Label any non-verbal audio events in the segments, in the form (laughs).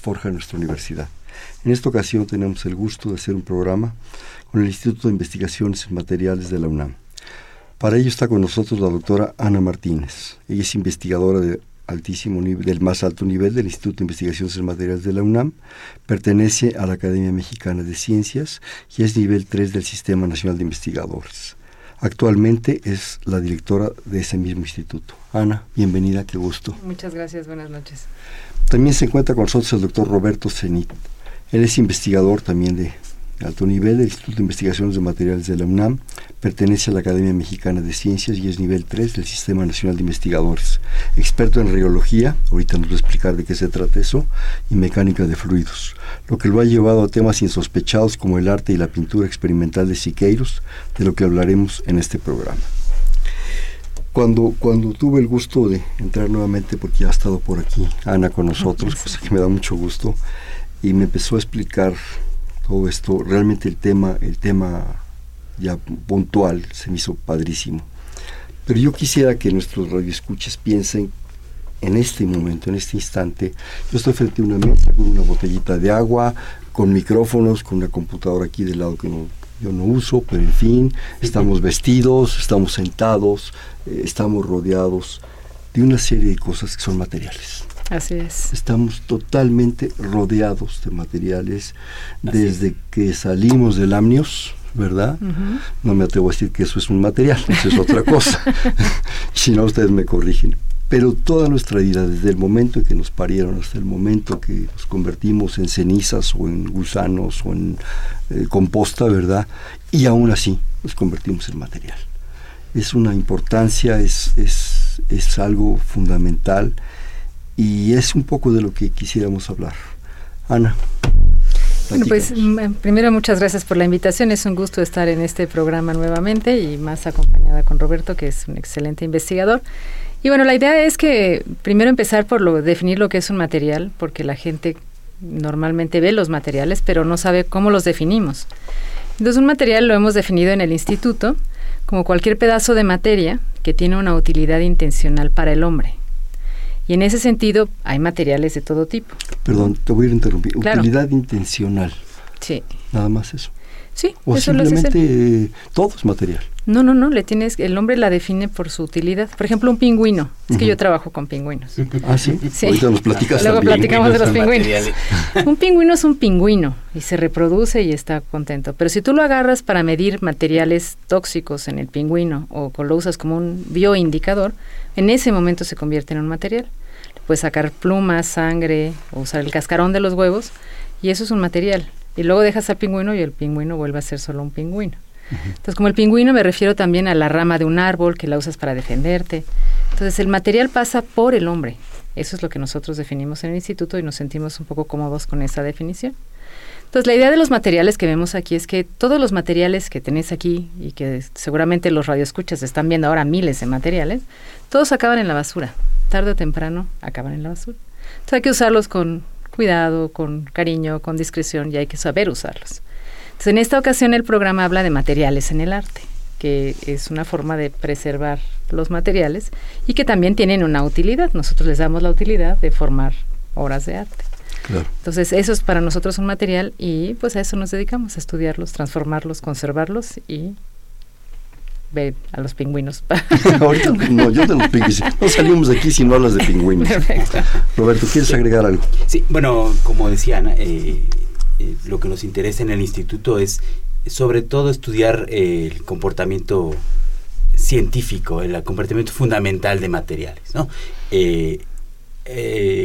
forjan nuestra universidad. En esta ocasión tenemos el gusto de hacer un programa con el Instituto de Investigaciones Materiales de la UNAM. Para ello está con nosotros la doctora Ana Martínez. Ella es investigadora de altísimo nivel, del más alto nivel del Instituto de Investigaciones Materiales de la UNAM, pertenece a la Academia Mexicana de Ciencias y es nivel 3 del Sistema Nacional de Investigadores. Actualmente es la directora de ese mismo instituto. Ana, bienvenida, qué gusto. Muchas gracias, buenas noches. También se encuentra con nosotros el doctor Roberto Zenit. Él es investigador también de alto nivel del Instituto de Investigaciones de Materiales de la UNAM, pertenece a la Academia Mexicana de Ciencias y es nivel 3 del Sistema Nacional de Investigadores. Experto en radiología, ahorita nos va a explicar de qué se trata eso, y mecánica de fluidos, lo que lo ha llevado a temas insospechados como el arte y la pintura experimental de Siqueiros, de lo que hablaremos en este programa. Cuando, cuando tuve el gusto de entrar nuevamente, porque ya ha estado por aquí Ana con nosotros, cosa que me da mucho gusto, y me empezó a explicar todo esto, realmente el tema, el tema ya puntual se me hizo padrísimo. Pero yo quisiera que nuestros radioescuches piensen en este momento, en este instante. Yo estoy frente a una mesa con una botellita de agua, con micrófonos, con una computadora aquí del lado que no, yo no uso, pero en fin, (laughs) estamos vestidos, estamos sentados, eh, estamos rodeados de una serie de cosas que son materiales. Así es. Estamos totalmente rodeados de materiales desde que salimos del amnios, ¿verdad? No me atrevo a decir que eso es un material, eso es otra (laughs) cosa. (laughs) si no, ustedes me corrigen. Pero toda nuestra vida, desde el momento en que nos parieron hasta el momento que nos convertimos en cenizas o en gusanos o en eh, composta, ¿verdad? Y aún así nos convertimos en material. Es una importancia, es, es, es algo fundamental y es un poco de lo que quisiéramos hablar. Ana. Bueno, pues primero muchas gracias por la invitación. Es un gusto estar en este programa nuevamente y más acompañada con Roberto, que es un excelente investigador. Y bueno, la idea es que primero empezar por lo, definir lo que es un material, porque la gente normalmente ve los materiales, pero no sabe cómo los definimos. Entonces, un material lo hemos definido en el instituto como cualquier pedazo de materia que tiene una utilidad intencional para el hombre. Y en ese sentido hay materiales de todo tipo. Perdón, te voy a interrumpir. Utilidad intencional. Sí. Nada más eso. Sí, o eso simplemente eh, todo es material. No, no, no, le tienes, el hombre la define por su utilidad. Por ejemplo, un pingüino. Es que yo trabajo con pingüinos. Ah, sí. sí. Ahorita nos platicas Luego también. platicamos de los pingüinos. un pingüino es un pingüino y se reproduce y está contento. Pero si tú lo agarras para medir materiales tóxicos en el pingüino o lo usas como un bioindicador, en ese momento se convierte en un material. Puedes sacar plumas, sangre, o usar el cascarón de los huevos, y eso es un material. Y luego dejas al pingüino y el pingüino vuelve a ser solo un pingüino. Entonces, como el pingüino me refiero también a la rama de un árbol que la usas para defenderte. Entonces, el material pasa por el hombre. Eso es lo que nosotros definimos en el instituto y nos sentimos un poco cómodos con esa definición. Entonces, la idea de los materiales que vemos aquí es que todos los materiales que tenéis aquí y que seguramente los radioescuchas están viendo ahora miles de materiales, todos acaban en la basura tarde o temprano acaban en la basura. Entonces hay que usarlos con cuidado, con cariño, con discreción y hay que saber usarlos. Entonces en esta ocasión el programa habla de materiales en el arte, que es una forma de preservar los materiales y que también tienen una utilidad. Nosotros les damos la utilidad de formar obras de arte. Entonces eso es para nosotros un material y pues a eso nos dedicamos, a estudiarlos, transformarlos, conservarlos y ve a los pingüinos. (laughs) Ahorita no, yo de los pingüinos. No salimos de aquí si no hablas de pingüinos. Perfecto. Roberto, ¿quieres agregar algo? Sí, bueno, como decía Ana, eh, eh, lo que nos interesa en el instituto es sobre todo estudiar eh, el comportamiento científico, el comportamiento fundamental de materiales. ¿no?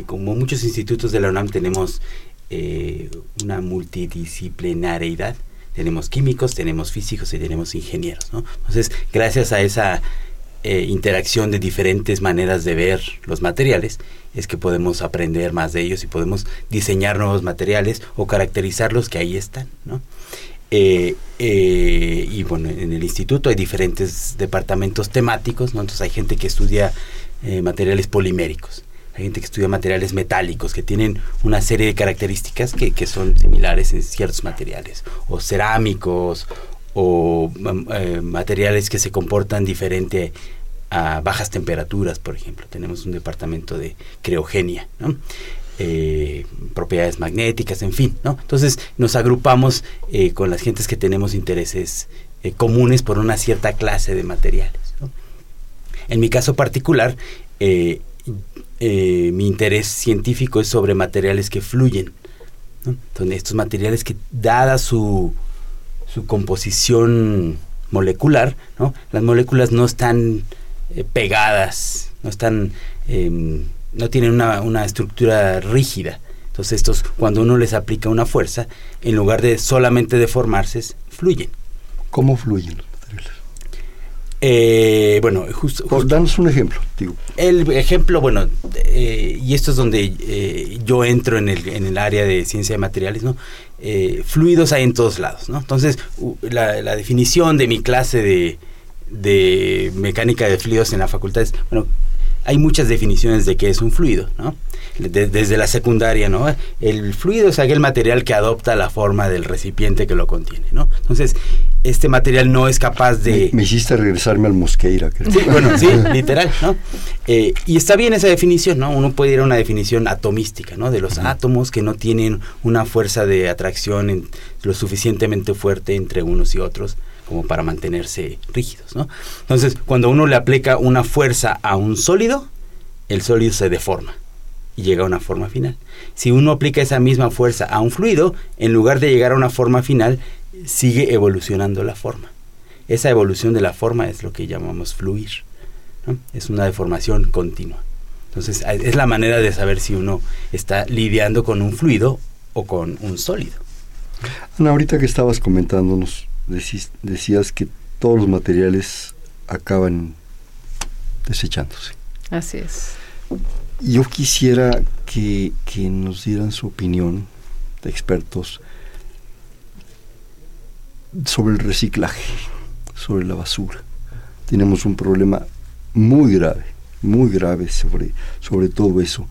como muchos institutos de la UNAM tenemos una multidisciplinariedad tenemos químicos, tenemos físicos y tenemos ingenieros. Entonces, gracias a esa eh, interacción de diferentes maneras de ver los materiales, es que podemos aprender más de ellos y podemos diseñar nuevos materiales o caracterizarlos que ahí están. Eh, eh, y bueno, en el instituto hay diferentes departamentos temáticos. Entonces hay gente que estudia materiales poliméricos, hay gente que estudia materiales metálicos, que tienen una serie de características que, son similares en ciertos materiales, o cerámicos, o mm, eh, materiales que se comportan diferente a bajas temperaturas, por ejemplo. Tenemos un departamento de creogenia. Eh, propiedades magnéticas, en fin. Entonces nos agrupamos eh, con las gentes que tenemos intereses comunes por una cierta clase de materiales. En mi caso particular, mi interés científico es sobre materiales que fluyen, Entonces, estos materiales que, dada su, su composición molecular, ¿no? Las moléculas no están pegadas, no están em, no tienen una, una estructura rígida. Entonces estos, cuando uno les aplica una fuerza, en lugar de solamente deformarse, fluyen. ¿Cómo fluyen? Eh, bueno, justo... danos un ejemplo. Digo. El ejemplo, bueno, eh, y esto es donde eh, yo entro en el, en el área de ciencia de materiales, ¿no? fluidos hay en todos lados, ¿no? Entonces, la, la definición de mi clase de, de mecánica de fluidos en la facultad es, bueno, hay muchas definiciones de qué es un fluido, ¿no? Desde la secundaria, ¿no? El fluido es aquel material que adopta la forma del recipiente que lo contiene, ¿no? Entonces, este material no es capaz de... Me, hiciste regresarme al Mosqueira. Creo. Sí, bueno, sí, (laughs) literal, ¿no? Eh, y está bien esa definición, ¿no? Uno puede ir a una definición atomística, ¿no? De los átomos que no tienen una fuerza de atracción lo suficientemente fuerte entre unos y otros como para mantenerse rígidos, ¿no? Entonces, cuando uno le aplica una fuerza a un sólido, el sólido se deforma y llega a una forma final. Si uno aplica esa misma fuerza a un fluido, en lugar de llegar a una forma final, sigue evolucionando la forma. Esa evolución de la forma es lo que llamamos fluir. Es una deformación continua. Entonces, es la manera de saber si uno está lidiando con un fluido o con un sólido. Ana, ahorita que estabas comentándonos decías que todos los materiales acaban desechándose. Así es. Yo quisiera que, que nos dieran su opinión de expertos sobre el reciclaje, sobre la basura. Tenemos un problema muy grave, muy grave sobre, sobre todo eso.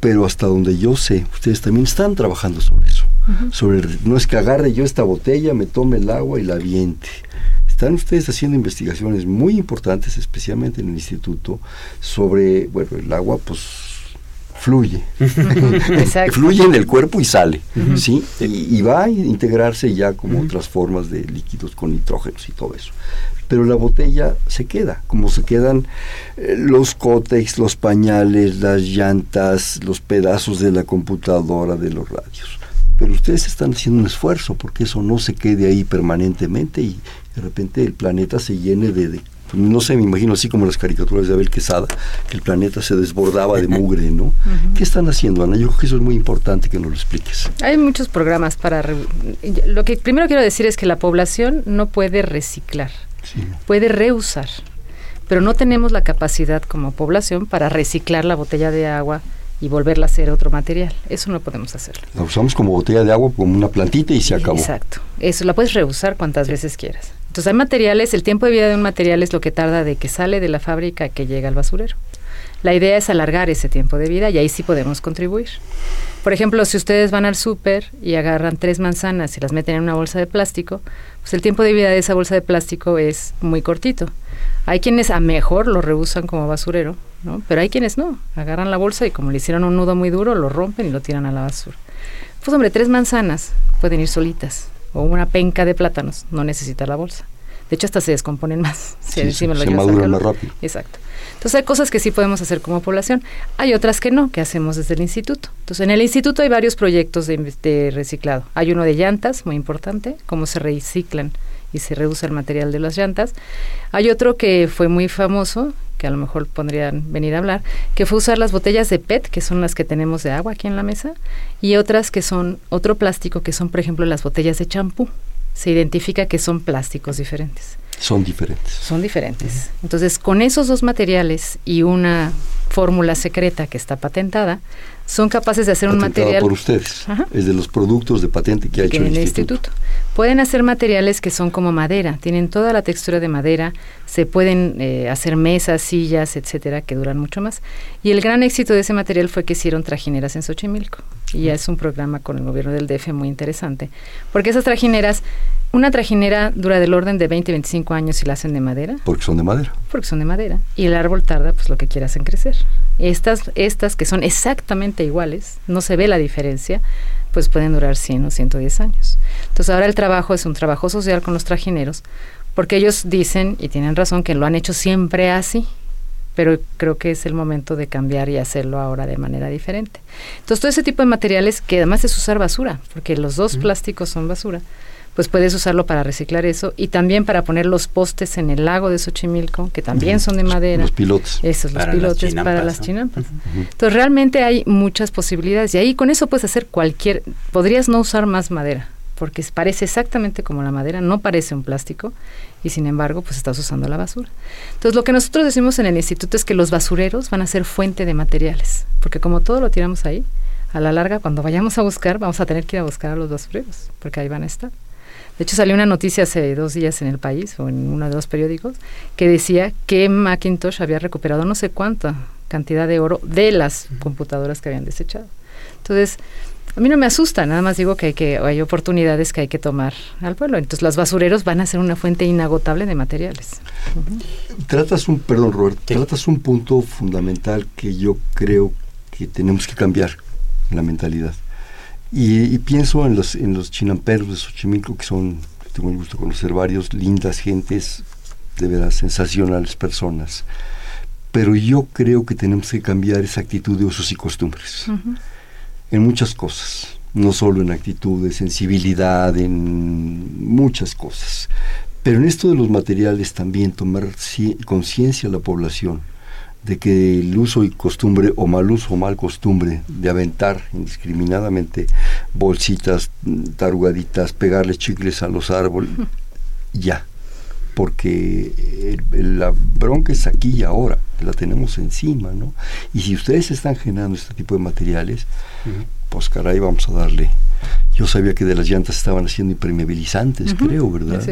Pero hasta donde yo sé, ustedes también están trabajando sobre eso sobre no es que agarre yo esta botella, me tome el agua y la aviente. Están ustedes haciendo investigaciones muy importantes, especialmente en el instituto, sobre, bueno, el agua pues fluye. (laughs) fluye en el cuerpo y sale, ¿sí? Y, va a integrarse ya como otras formas de líquidos con nitrógenos y todo eso. Pero la botella se queda, como se quedan eh, los cótex, los pañales, las llantas, los pedazos de la computadora, de los radios pero ustedes están haciendo un esfuerzo porque eso no se quede ahí permanentemente y de repente el planeta se llene de, no sé, me imagino así como las caricaturas de Abel Quesada, que el planeta se desbordaba de mugre, ¿no? (laughs) ¿Qué están haciendo, Ana? Yo creo que eso es muy importante que nos lo expliques. Hay muchos programas para... Lo que primero quiero decir es que la población no puede reciclar, puede reusar, pero no tenemos la capacidad como población para reciclar la botella de agua, y volverla a hacer otro material. Eso no podemos hacerlo. La usamos como botella de agua, como una plantita y se acabó. Exacto. Eso la puedes reusar cuantas veces quieras. Entonces hay materiales, el tiempo de vida de un material es lo que tarda de que sale de la fábrica a que llega al basurero. La idea es alargar ese tiempo de vida y ahí sí podemos contribuir. Por ejemplo, si ustedes van al súper y agarran tres manzanas y las meten en una bolsa de plástico, pues el tiempo de vida de esa bolsa de plástico es muy cortito. Hay quienes a mejor lo reusan como basurero, ¿no? Pero hay quienes no, agarran la bolsa y como le hicieron un nudo muy duro, lo rompen y lo tiran a la basura. Pues hombre, tres manzanas pueden ir solitas, o una penca de plátanos, no necesita la bolsa. De hecho, hasta se descomponen más. (laughs) se, se maduran más rápido. Exacto. Entonces hay cosas que sí podemos hacer como población, hay otras que no, que hacemos desde el instituto. Entonces en el instituto hay varios proyectos de, de reciclado. Hay uno de llantas, muy importante, cómo se reciclan y se reduce el material de las llantas. Hay otro que fue muy famoso, que a lo mejor podrían venir a hablar, que fue usar las botellas de PET, que son las que tenemos de agua aquí en la mesa, y otras que son otro plástico, que son, por ejemplo, las botellas de champú. se identifica que son plásticos diferentes. Son diferentes. Son diferentes. Entonces, con esos dos materiales y una fórmula secreta que está patentada, son capaces de hacer un material por ustedes. Es de los productos de patente que ha hecho el, instituto. Pueden hacer materiales que son como madera, tienen toda la textura de madera, se pueden eh, hacer mesas, sillas, etcétera, que duran mucho más. Y el gran éxito de ese material fue que hicieron trajineras en Xochimilco. Y ya es un programa con el gobierno del DF muy interesante, porque esas trajineras una trajinera dura del orden de 20, 25 años si la hacen de madera. Porque son de madera. Porque son de madera. Y el árbol tarda pues lo que quieras en crecer. Estas, estas que son exactamente iguales, no se ve la diferencia, pues pueden durar 100 o 110 años. Entonces ahora el trabajo es un trabajo social con los trajineros, porque ellos dicen, y tienen razón, que lo han hecho siempre así, pero creo que es el momento de cambiar y hacerlo ahora de manera diferente. Entonces todo ese tipo de materiales que además es usar basura, porque los dos plásticos son basura, pues puedes usarlo para reciclar eso y también para poner los postes en el lago de Xochimilco, que también son de madera. Los pilotes. Esos, los pilotes para las chinampas. Entonces realmente hay muchas posibilidades y ahí con eso puedes hacer cualquier, podrías no usar más madera, porque parece exactamente como la madera, no parece un plástico y sin embargo pues estás usando la basura. Entonces lo que nosotros decimos en el instituto es que los basureros van a ser fuente de materiales, porque como todo lo tiramos ahí, a la larga cuando vayamos a buscar vamos a tener que ir a buscar a los basureros, porque ahí van a estar. De hecho, salió una noticia hace dos días en el país o en uno de los periódicos que decía que Macintosh había recuperado no sé cuánta cantidad de oro de las computadoras que habían desechado. Entonces, a mí no me asusta, nada más digo que hay, que hay oportunidades que hay que tomar al pueblo. Entonces, los basureros van a ser una fuente inagotable de materiales. Tratas un, perdón, Roberto, tratas un punto fundamental que yo creo que tenemos que cambiar en la mentalidad. Y, pienso en los, en los chinamperos de Xochimilco, que son, tengo el gusto de conocer varios, lindas gentes, de veras sensacionales personas. Pero yo creo que tenemos que cambiar esa actitud de usos y costumbres. En muchas cosas. No solo en actitud de sensibilidad, en muchas cosas. Pero en esto de los materiales también tomar conciencia a la población de que el uso y costumbre o mal uso o mal costumbre de aventar indiscriminadamente bolsitas, tarugaditas, pegarle chicles a los árboles, ya, porque la bronca es aquí y ahora, la tenemos encima, ¿no? Y si ustedes están generando este tipo de materiales, pues caray, vamos a darle yo sabía que de las llantas estaban haciendo impermeabilizantes, creo, ¿verdad?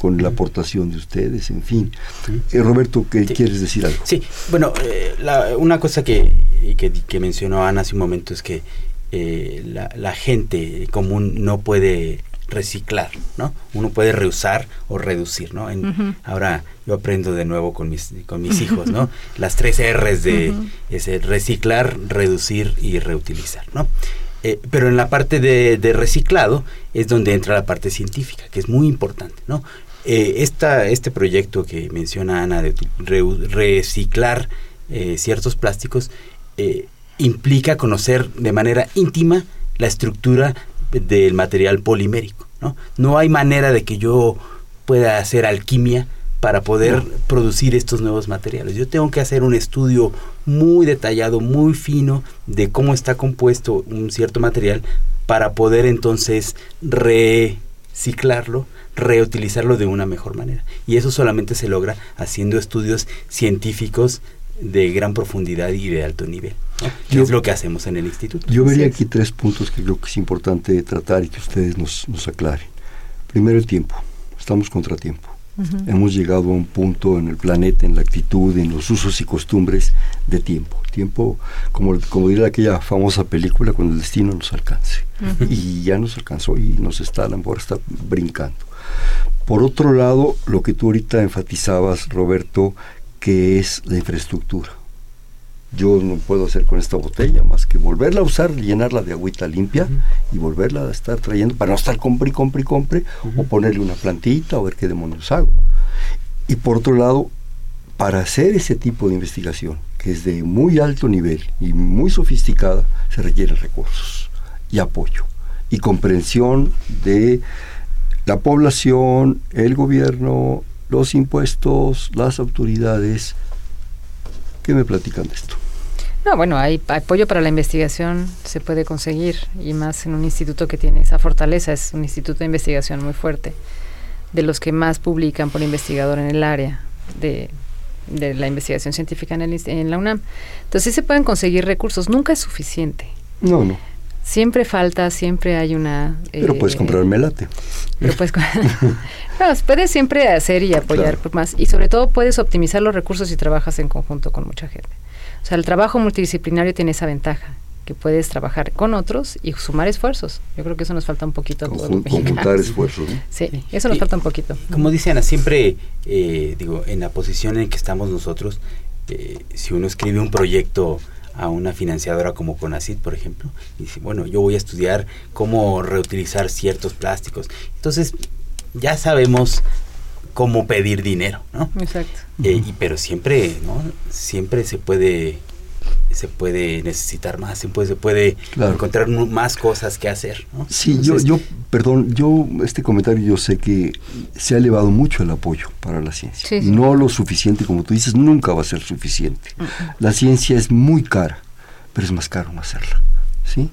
con la aportación de ustedes, en fin. Eh, Roberto, ¿qué quieres decir algo? Sí, bueno, eh, una cosa que, que, mencionó Ana hace un momento es que eh, la, gente común no puede reciclar, ¿no? Uno puede reusar o reducir, ¿no? Ahora yo aprendo de nuevo con mis, con mis hijos, ¿no? Las tres R's de reciclar, reducir y reutilizar, ¿no? Eh, pero en la parte de, reciclado es donde entra la parte científica, que es muy importante, ¿no? Eh, este proyecto que menciona Ana de reciclar eh, ciertos plásticos implica conocer de manera íntima la estructura del material polimérico, ¿no? No hay manera de que yo pueda hacer alquimia para poder producir estos nuevos materiales. Yo tengo que hacer un estudio muy detallado, muy fino de cómo está compuesto un cierto material para poder entonces reciclarlo, reutilizarlo de una mejor manera. Y eso solamente se logra haciendo estudios científicos de gran profundidad y de alto nivel. es lo que hacemos en el instituto. Yo vería aquí tres puntos que creo que es importante tratar y que ustedes nos, nos aclaren. Primero el tiempo. Estamos contra tiempo. Hemos llegado a un punto en el planeta, en la actitud, en los usos y costumbres de tiempo. Tiempo, como, como diría aquella famosa película, cuando el destino nos alcance. Y ya nos alcanzó y nos está, a lo mejor está brincando. Por otro lado, lo que tú ahorita enfatizabas, Roberto, que es la infraestructura. Yo no puedo hacer con esta botella más que volverla a usar, llenarla de agüita limpia y volverla a estar trayendo para no estar compre y compre y compre o ponerle una plantita o ver qué demonios hago. Y por otro lado, para hacer ese tipo de investigación, que es de muy alto nivel y muy sofisticada, se requieren recursos y apoyo y comprensión de la población, el gobierno, los impuestos, las autoridades. ¿Qué me platican de esto? No, bueno, hay apoyo para la investigación, se puede conseguir, y más en un instituto que tiene esa fortaleza, es un instituto de investigación muy fuerte, de los que más publican por investigador en el área de, de la investigación científica en, el, en la UNAM. Entonces sí se pueden conseguir recursos, nunca es suficiente. No, no. Siempre falta, siempre hay una... Pero puedes eh, comprar melate. Pero puedes, (laughs) (laughs) no, puedes siempre hacer y apoyar Claro. más. Y sobre todo puedes optimizar los recursos si trabajas en conjunto con mucha gente. O sea, el trabajo multidisciplinario tiene esa ventaja, que puedes trabajar con otros y sumar esfuerzos. Yo creo que eso nos falta un poquito Conjun-. Conjuntar esfuerzos. ¿no? Sí, eso nos Y- falta un poquito. Como dice Ana, siempre, eh, digo, en la posición en que estamos nosotros, eh, si uno escribe un proyecto a una financiadora como Conacit, por ejemplo, y dice, bueno, yo voy a estudiar cómo reutilizar ciertos plásticos. Entonces, ya sabemos cómo pedir dinero, ¿no? Exacto. Eh, y, pero siempre, ¿no? Siempre se puede se puede necesitar más, se puede, se puede Claro. encontrar más cosas que hacer, ¿no? Sí, yo, Entonces, yo, perdón, yo, este comentario yo sé que se ha elevado mucho el apoyo para la ciencia. Sí, sí. No lo suficiente, como tú dices, nunca va a ser suficiente. La ciencia es muy cara, pero es más caro no hacerla. ¿sí?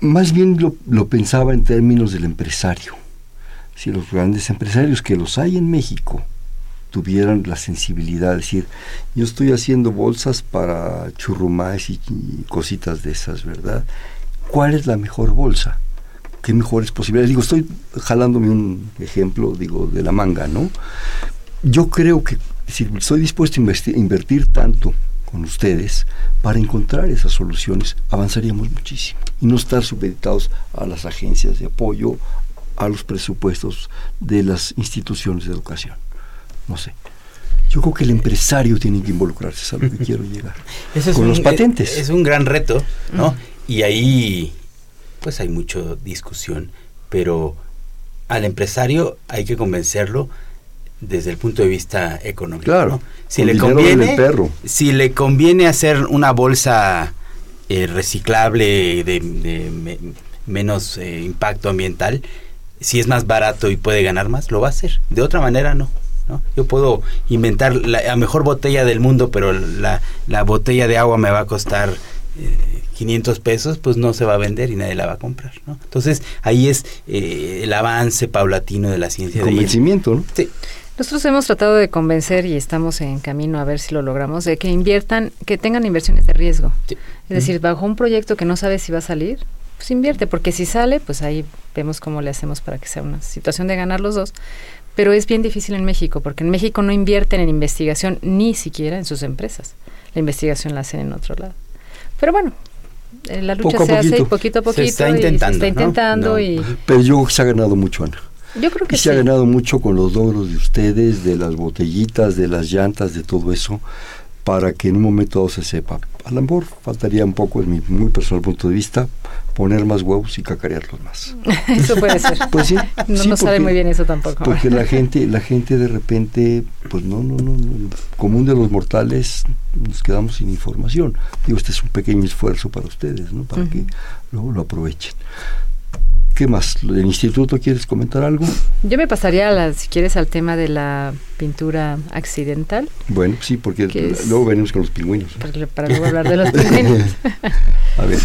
Más bien lo, lo pensaba en términos del empresario. Si los grandes empresarios que los hay en México tuvieran la sensibilidad de decir, yo estoy haciendo bolsas para churrumais y, cositas de esas, ¿verdad? ¿Cuál es la mejor bolsa? ¿Qué mejores posibilidades? Digo, estoy jalándome un ejemplo, digo, de la manga, ¿no? Yo creo que si estoy dispuesto a invertir tanto con ustedes para encontrar esas soluciones, avanzaríamos muchísimo y no estar supeditados a las agencias de apoyo, a los presupuestos de las instituciones de educación. No sé. Yo creo que el empresario tiene que involucrarse, es a lo que quiero (laughs) llegar. Eso es con un- los patentes. Es, un gran reto, ¿no? Y ahí, pues hay mucha discusión, pero al empresario hay que convencerlo desde el punto de vista económico. Claro, ¿no? Si le conviene, perro. si le conviene hacer una bolsa eh, reciclable de, de me- menos eh, impacto ambiental, si es más barato y puede ganar más, lo va a hacer. De otra manera, no. ¿No? Yo puedo inventar la, la mejor botella del mundo, pero la, la botella de agua me va a costar eh, 500 pesos, pues no se va a vender y nadie la va a comprar. ¿no? Entonces ahí es eh, el avance paulatino de la ciencia. de ir- Convencimiento, ¿no? Sí. Nosotros hemos tratado de convencer y estamos en camino a ver si lo logramos, de que inviertan, que tengan inversiones de riesgo. Sí. Es decir, bajo un proyecto que no sabes si va a salir, pues invierte, porque si sale, pues ahí vemos cómo le hacemos para que sea una situación de ganar los dos. Pero es bien difícil en México, porque en México no invierten en investigación ni siquiera en sus empresas. La investigación la hacen en otro lado. Pero bueno, eh, la lucha Poco a se hace y poquito. poquito a Se poquito está y intentando, se está ¿no? intentando No. y Pero yo creo que se ha ganado mucho, Ana. yo creo que Y se ha sí. ganado mucho con los logros de ustedes, de las botellitas, de las llantas, de todo eso, para que en un momento dado se sepa. A lo mejor faltaría un poco, en mi muy personal punto de vista, poner más huevos y cacarearlos más. (laughs) Eso puede ser. Pues sí, no sí, nos sabe muy bien eso tampoco. Porque la (laughs) gente, la gente de repente, pues no, no, no, no, común de los mortales, nos quedamos sin información. Digo, este es un pequeño esfuerzo para ustedes, ¿no? Para que luego lo aprovechen. ¿Qué más? ¿Del instituto quieres comentar algo? Yo me pasaría, a la, si quieres, al tema de la pintura accidental, Bueno, sí, porque luego venimos con los pingüinos. ¿no? para, para luego hablar de los pingüinos. (laughs) A ver,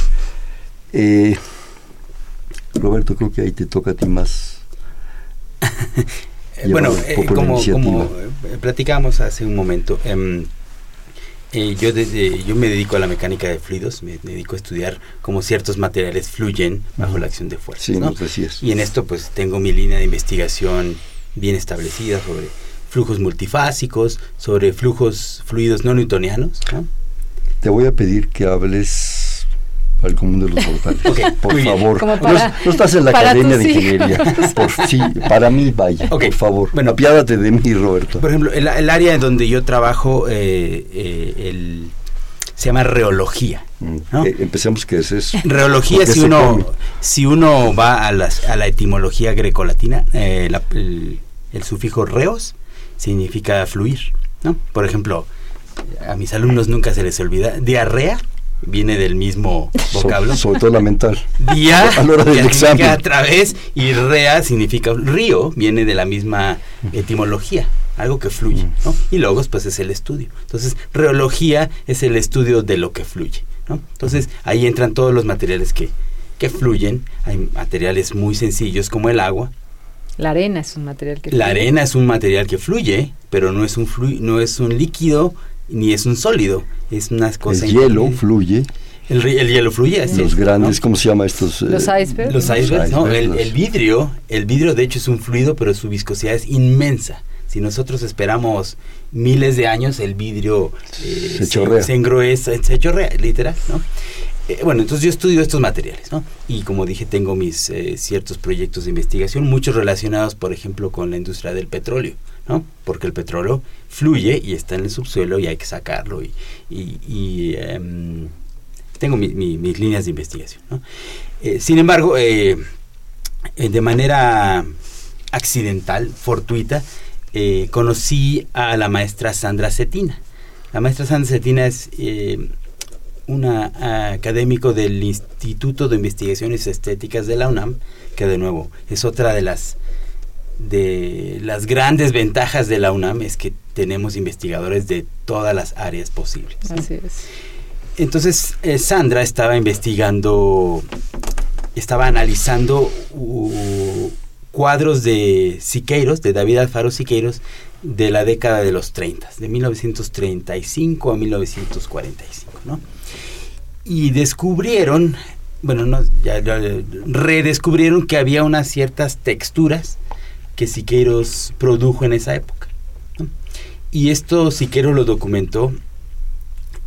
eh, Roberto, creo que ahí te toca a ti más. (laughs) Bueno, eh, como, como platicábamos hace un momento, em, eh, yo, desde, yo me dedico a la mecánica de fluidos, me dedico a estudiar cómo ciertos materiales fluyen bajo la acción de fuerzas. Y en esto pues tengo mi línea de investigación bien establecida sobre flujos multifásicos, sobre flujos fluidos no newtonianos. ¿no? Te voy a pedir que hables al común de los (laughs) mortales. Ok, por favor. No para- es- no, estás en la para academia de ingeniería. (laughs) Por, sí, para mí, vaya, Ok, por favor. bueno. apiádate de mí, Roberto. Por ejemplo, el, el área en donde yo trabajo eh, eh, el- se llama reología. Mm, ¿no? eh, empecemos que es eso. Reología, si uno, come. si uno va a, las, a la etimología grecolatina, la- el, el sufijo reos significa fluir. ¿no? Por ejemplo, a mis alumnos nunca se les olvida, diarrea viene del mismo So- vocablo. sobre todo la mental. Día (laughs) a la hora del que significa examen. a través y rea significa río, viene de la misma etimología. algo que fluye, ¿no? Y logos, pues es el estudio. Entonces, reología es el estudio de lo que fluye, ¿no? Entonces, ahí entran todos los materiales que, que fluyen. Hay materiales muy sencillos como el agua. La arena es un material que La arena es un material que fluye, pero no es un, flu no es un líquido ni es un sólido. Es una cosa... El hielo fluye. El, el, hielo fluye. Así los es, grandes, ¿no? ¿cómo se llama estos? Los icebergs. Los icebergs, ¿no? El, los- el vidrio, el vidrio de hecho es un fluido, pero su viscosidad es inmensa. Si nosotros esperamos miles de años, el vidrio eh, Se chorrea. se engruesa, se chorrea, literal, ¿no? Eh, bueno, entonces yo estudio estos materiales, ¿no? Y como dije, tengo mis eh, ciertos proyectos de investigación, muchos relacionados, por ejemplo, con la industria del petróleo, Porque el petróleo fluye y está en el subsuelo y hay que sacarlo. Y, em, tengo mi- mi- mis líneas de investigación. Eh, sin embargo, eh, de manera accidental, fortuita, eh, conocí a la maestra Sandra Cetina. La maestra Sandra Cetina es una académico del Instituto de Investigaciones Estéticas de la UNAM, que de nuevo es otra de las de las grandes ventajas de la UNAM es que tenemos investigadores de todas las áreas posibles. Así es. Entonces, eh, Sandra estaba investigando, estaba analizando uh, cuadros de Siqueiros, de David Alfaro Siqueiros, de la década de los 30, de 1935 a 1945, ¿no? Y descubrieron, bueno, no, ya, ya, redescubrieron que había unas ciertas texturas que Siqueiros produjo en esa época. ¿no? Y esto Siqueiros lo documentó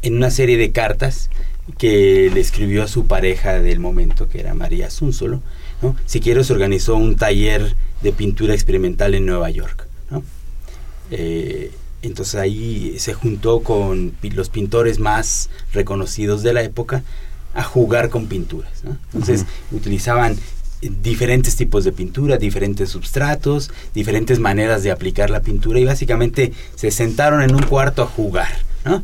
en una serie de cartas que le escribió a su pareja del momento, que era María Zúnzolo. ¿no? Siqueiros organizó un taller de pintura experimental en Nueva York. ¿no? Eh, entonces ahí se juntó con los pintores más reconocidos de la época a jugar con pinturas. ¿no? Entonces utilizaban diferentes tipos de pintura, diferentes substratos, diferentes maneras de aplicar la pintura y básicamente se sentaron en un cuarto a jugar. ¿no?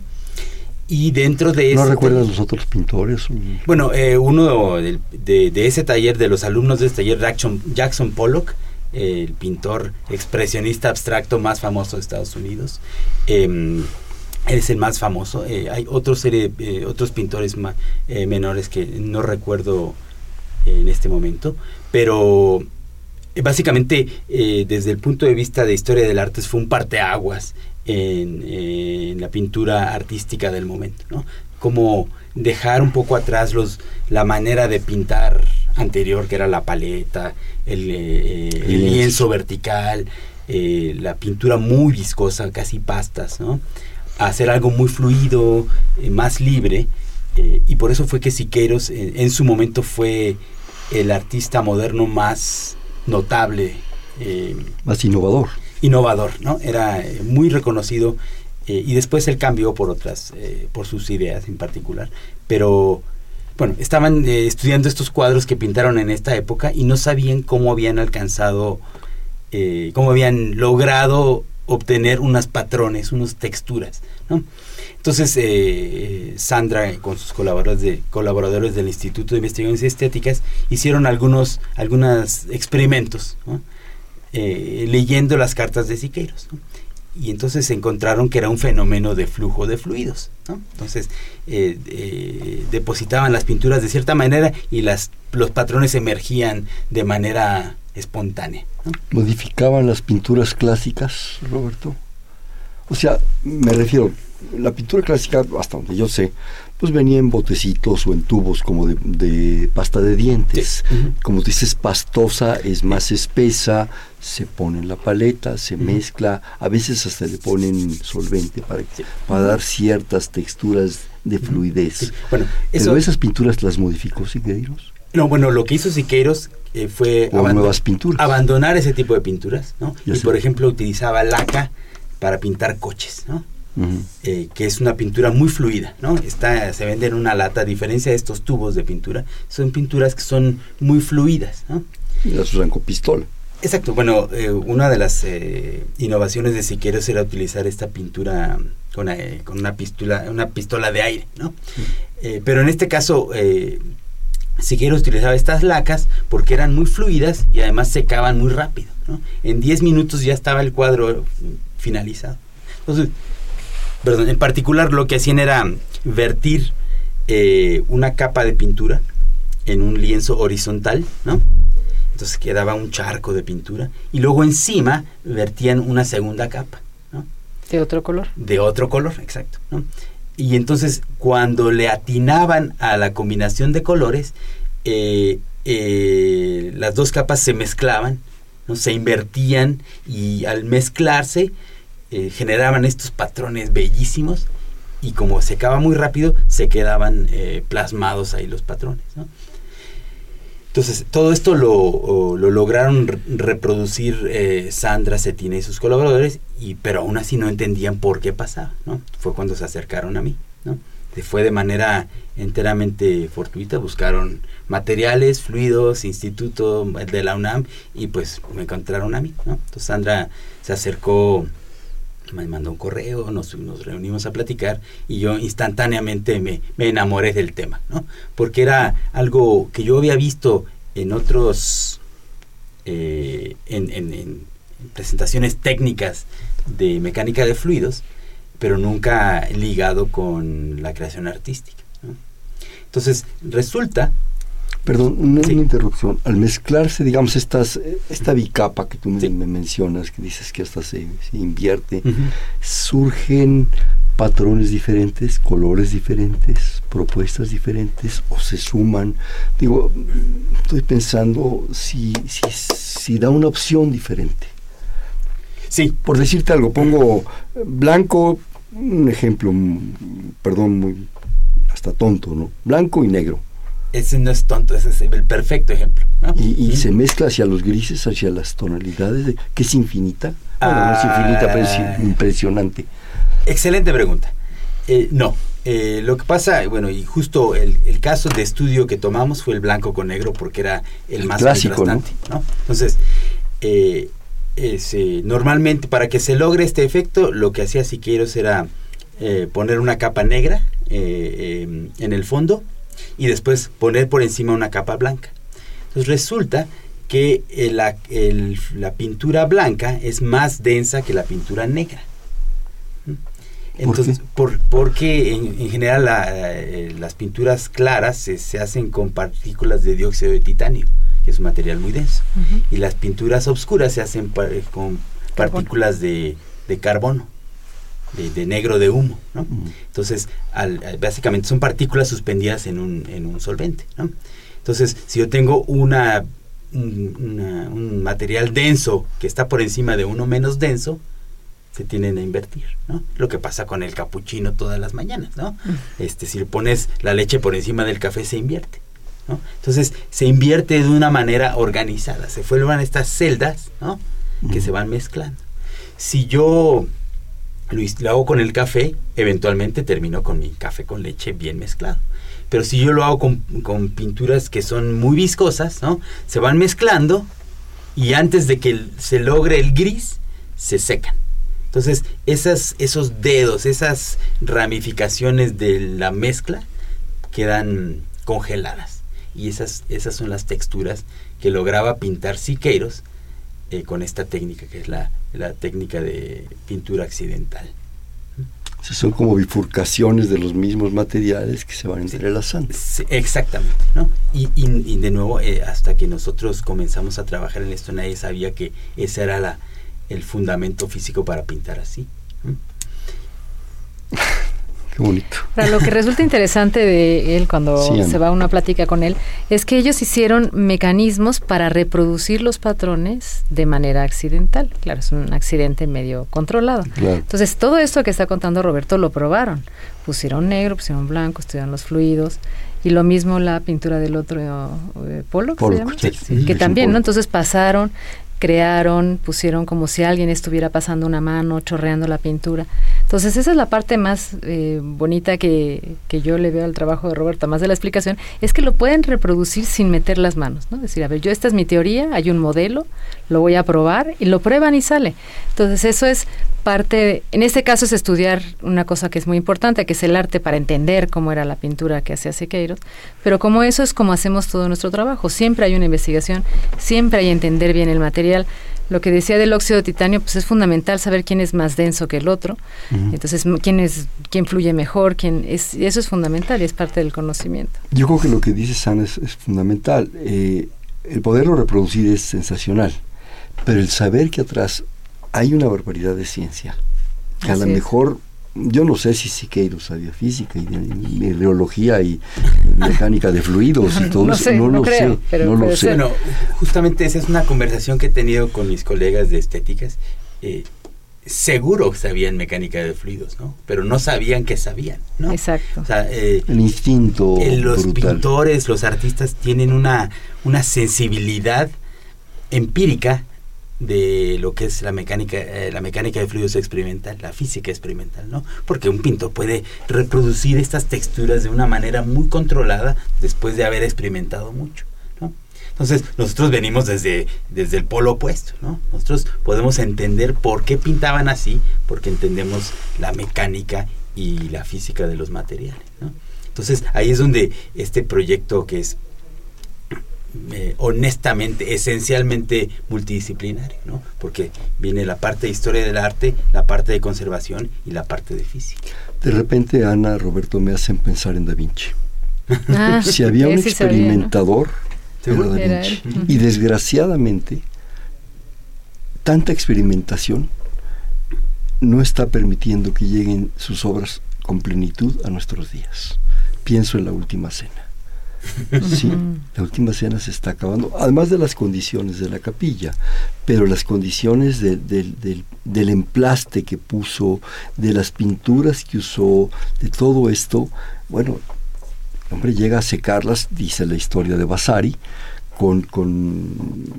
Y dentro de ¿No este- recuerdas los otros pintores? bueno, eh, uno de, de ese taller, de los alumnos de ese taller, Jackson, Jackson Pollock, eh, el pintor expresionista abstracto más famoso de Estados Unidos, eh, es el más famoso. Eh, hay otra serie, eh, otros pintores ma- menores que no recuerdo en este momento, pero eh, básicamente eh, desde el punto de vista de historia del arte fue un parteaguas en, en la pintura artística del momento, ¿no? Como dejar un poco atrás los la manera de pintar anterior que era la paleta, el, eh, el Lienzo. vertical, eh, la pintura muy viscosa, casi pastas, ¿no? Hacer algo muy fluido, más libre, eh, y por eso fue que Siqueiros eh, en su momento fue el artista moderno más notable, eh, Más innovador. innovador, ¿no? Era muy reconocido y después él cambió por otras, por sus ideas en particular, pero bueno, estaban estudiando estos cuadros que pintaron en esta época y no sabían cómo habían alcanzado, cómo habían logrado obtener unos patrones, unas texturas, ¿no? Entonces, eh, Sandra, eh, con sus colaboradores, de, colaboradores del Instituto de Investigaciones Estéticas, hicieron algunos, algunos experimentos. Eh, leyendo las cartas de Siqueiros. Y entonces encontraron que era un fenómeno de flujo de fluidos. ¿no? Entonces, depositaban las pinturas de cierta manera y las, los patrones emergían de manera espontánea. ¿Modificaban las pinturas clásicas, Roberto? O sea, me refiero, la pintura clásica, hasta donde yo sé, pues venía en botecitos o en tubos como de, de pasta de dientes. Sí. Como dices, pastosa, es más espesa, se pone en la paleta, se mezcla, a veces hasta le ponen solvente para, Sí. para dar ciertas texturas de fluidez. Sí. Bueno, Pero esas pinturas las modificó Siqueiros. no, bueno, lo que hizo Siqueiros eh, fue abandon- pinturas. abandonar ese tipo de pinturas, ¿no? Ya y sé. por ejemplo utilizaba laca para pintar coches, ¿no? Ujú. eh, que es una pintura muy fluida, ¿no? Está, se vende en una lata, a diferencia de estos tubos de pintura, son pinturas que son muy fluidas, ¿no? Y las usan con pistola. Exacto, bueno, eh, una de las eh, innovaciones de Siqueiros era utilizar esta pintura con, eh, con una pistola, una pistola de aire, ¿no? Eh, pero en este caso, eh, Siqueiros utilizaba estas lacas porque eran muy fluidas y además secaban muy rápido, ¿no? En 10 minutos ya estaba el cuadro finalizado. Entonces, perdón, en particular lo que hacían era vertir eh, una capa de pintura en un lienzo horizontal, ¿no? Entonces quedaba un charco de pintura y luego encima vertían una segunda capa, ¿no? De otro color. De otro color, exacto, ¿no? Y entonces cuando le atinaban a la combinación de colores, eh, eh, las dos capas se mezclaban, ¿no? se invertían y al mezclarse eh, generaban estos patrones bellísimos y como secaba muy rápido se quedaban plasmados ahí los patrones. Entonces, todo esto lo, lo lograron reproducir Sandra Cetina y sus colaboradores, y, pero aún así no entendían por qué pasaba. ¿no? Fue cuando se acercaron a mí. ¿no? Fue de manera enteramente fortuita, buscaron materiales, fluidos, instituto de la UNAM y pues me encontraron a mí, ¿no? Entonces Sandra se acercó, me mandó un correo, nos, reunimos a platicar y yo instantáneamente me, enamoré del tema, ¿no? Porque era algo que yo había visto en otros, eh, en, en, en presentaciones técnicas de mecánica de fluidos, pero nunca ligado con la creación artística. Entonces, resulta Perdón, una, sí. una, interrupción. Al mezclarse, digamos, estas, esta bicapa que tú sí. me, mencionas, que dices que hasta se, se invierte, uh -huh. surgen patrones diferentes, colores diferentes, propuestas diferentes, o se suman. Digo, estoy pensando si, si, si da una opción diferente. Sí. Por decirte algo, pongo blanco, un ejemplo, perdón, muy hasta tonto, ¿no? Blanco y negro ese no es tonto, ese es el perfecto ejemplo. ¿no? Y, y, se mezcla hacia los grises, hacia las tonalidades, de, que es infinita. Bueno, ah, no es infinita, pero es impresionante. Excelente pregunta. Eh, no, eh, lo que pasa, bueno, y justo el, el, caso de estudio que tomamos fue el blanco con negro porque era el, el más clásico, ¿no? ¿no? Entonces, eh, ese, normalmente para que se logre este efecto, lo que hacía Siqueiros era eh, poner una capa negra en el fondo y después poner por encima una capa blanca. Entonces resulta que la, el, la, pintura blanca es más densa que la pintura negra. Entonces, ¿Por, por porque en, en general la, eh, las pinturas claras se, se, hacen con partículas de dióxido de titanio, que es un material muy denso. Uh -huh. Y las pinturas oscuras se hacen pa con partículas de, de carbono de, de, negro de humo, ¿no? Entonces, al, básicamente son partículas suspendidas en un, en un solvente, ¿no? Entonces, si yo tengo una un, una, un, material denso que está por encima de uno menos denso, se tienden a invertir, ¿no? Lo que pasa con el capuchino todas las mañanas, ¿no? Este, si le pones la leche por encima del café, se invierte, ¿no? Entonces, se invierte de una manera organizada, se forman estas celdas, ¿no? Que se van mezclando. Si yo lo, lo, hago con el café, eventualmente termino con mi café con leche bien mezclado. Pero si yo lo hago con, pinturas que son muy viscosas, ¿no? Se van mezclando y antes de que se logre el gris, se secan. Entonces, esos dedos, esas ramificaciones de la mezcla quedan congeladas. Y esas, esas son las texturas que lograba pintar Siqueiros eh, con esta técnica que es la, la técnica de pintura accidental. O sea, son como bifurcaciones de los mismos materiales que se van entrelazando. Sí, exactamente, ¿no? Y, y, y de nuevo, eh, hasta que nosotros comenzamos a trabajar en esto, nadie sabía que ese era la, el fundamento físico para pintar así. ¿Mm? Qué bonito. Pero lo que resulta interesante de él cuando sí, se va a una plática con él es que ellos hicieron mecanismos para reproducir los patrones de manera accidental. Claro, es un accidente medio controlado. Claro. Entonces, todo esto que está contando Roberto lo probaron. Pusieron negro, pusieron blanco, estudiaron los fluidos. Y lo mismo la pintura del otro eh, Pollock, Pollock ¿se llama? Sí, sí, que también, ¿no? Entonces pasaron crearon, pusieron como si alguien estuviera pasando una mano, chorreando la pintura. Entonces esa es la parte más eh, bonita que, que, yo le veo al trabajo de Roberto, más de la explicación, es que lo pueden reproducir sin meter las manos, ¿no? Es decir, a ver, yo esta es mi teoría, hay un modelo, lo voy a probar y lo prueban y sale. Entonces eso es parte, en este caso es estudiar una cosa que es muy importante, que es el arte para entender cómo era la pintura que hacía Siqueiros, pero como eso es como hacemos todo nuestro trabajo, siempre hay una investigación, siempre hay entender bien el material, lo que decía del óxido de titanio, pues es fundamental saber quién es más denso que el otro. Entonces, quién es quién fluye mejor, quién es eso es fundamental y es parte del conocimiento. Yo creo que lo que dice Sana es, fundamental. Eh, el poderlo reproducir es sensacional, pero el saber que atrás hay una barbaridad de ciencia, que a lo mejor yo no sé si Siqueiros sabía física y, ideología y mecánica de fluidos y (laughs) todo eso, no, lo sé, no lo sé. Bueno, justamente esa es una conversación que he tenido con mis colegas de estéticas. Eh, seguro sabían mecánica de fluidos, ¿no? Pero no sabían que sabían, ¿no? Exacto. Eh, el instinto. Eh, los pintores, los artistas tienen una, una sensibilidad empírica de lo que es la mecánica, eh, la mecánica de fluidos experimental, la física experimental, ¿no? Porque un pintor puede reproducir estas texturas de una manera muy controlada después de haber experimentado mucho, ¿no? Entonces, nosotros venimos desde, desde el polo opuesto, ¿no? Nosotros podemos entender por qué pintaban así, porque entendemos la mecánica y la física de los materiales, ¿no? Entonces, ahí es donde este proyecto que es eh, honestamente, esencialmente multidisciplinario, ¿no? Porque viene la parte de historia del arte, la parte de conservación y la parte de física. De repente, Ana, Roberto, me hacen pensar en Da Vinci. Ah, si había un experimentador, era Da Vinci. Y desgraciadamente, tanta experimentación no está permitiendo que lleguen sus obras con plenitud a nuestros días. Pienso en la última cena (laughs) Sí, la última cena se está acabando, además de las condiciones de la capilla, pero las condiciones del emplaste que puso, de las pinturas que usó, de todo esto, bueno, el hombre llega a secarlas, dice la historia de Vasari, con, con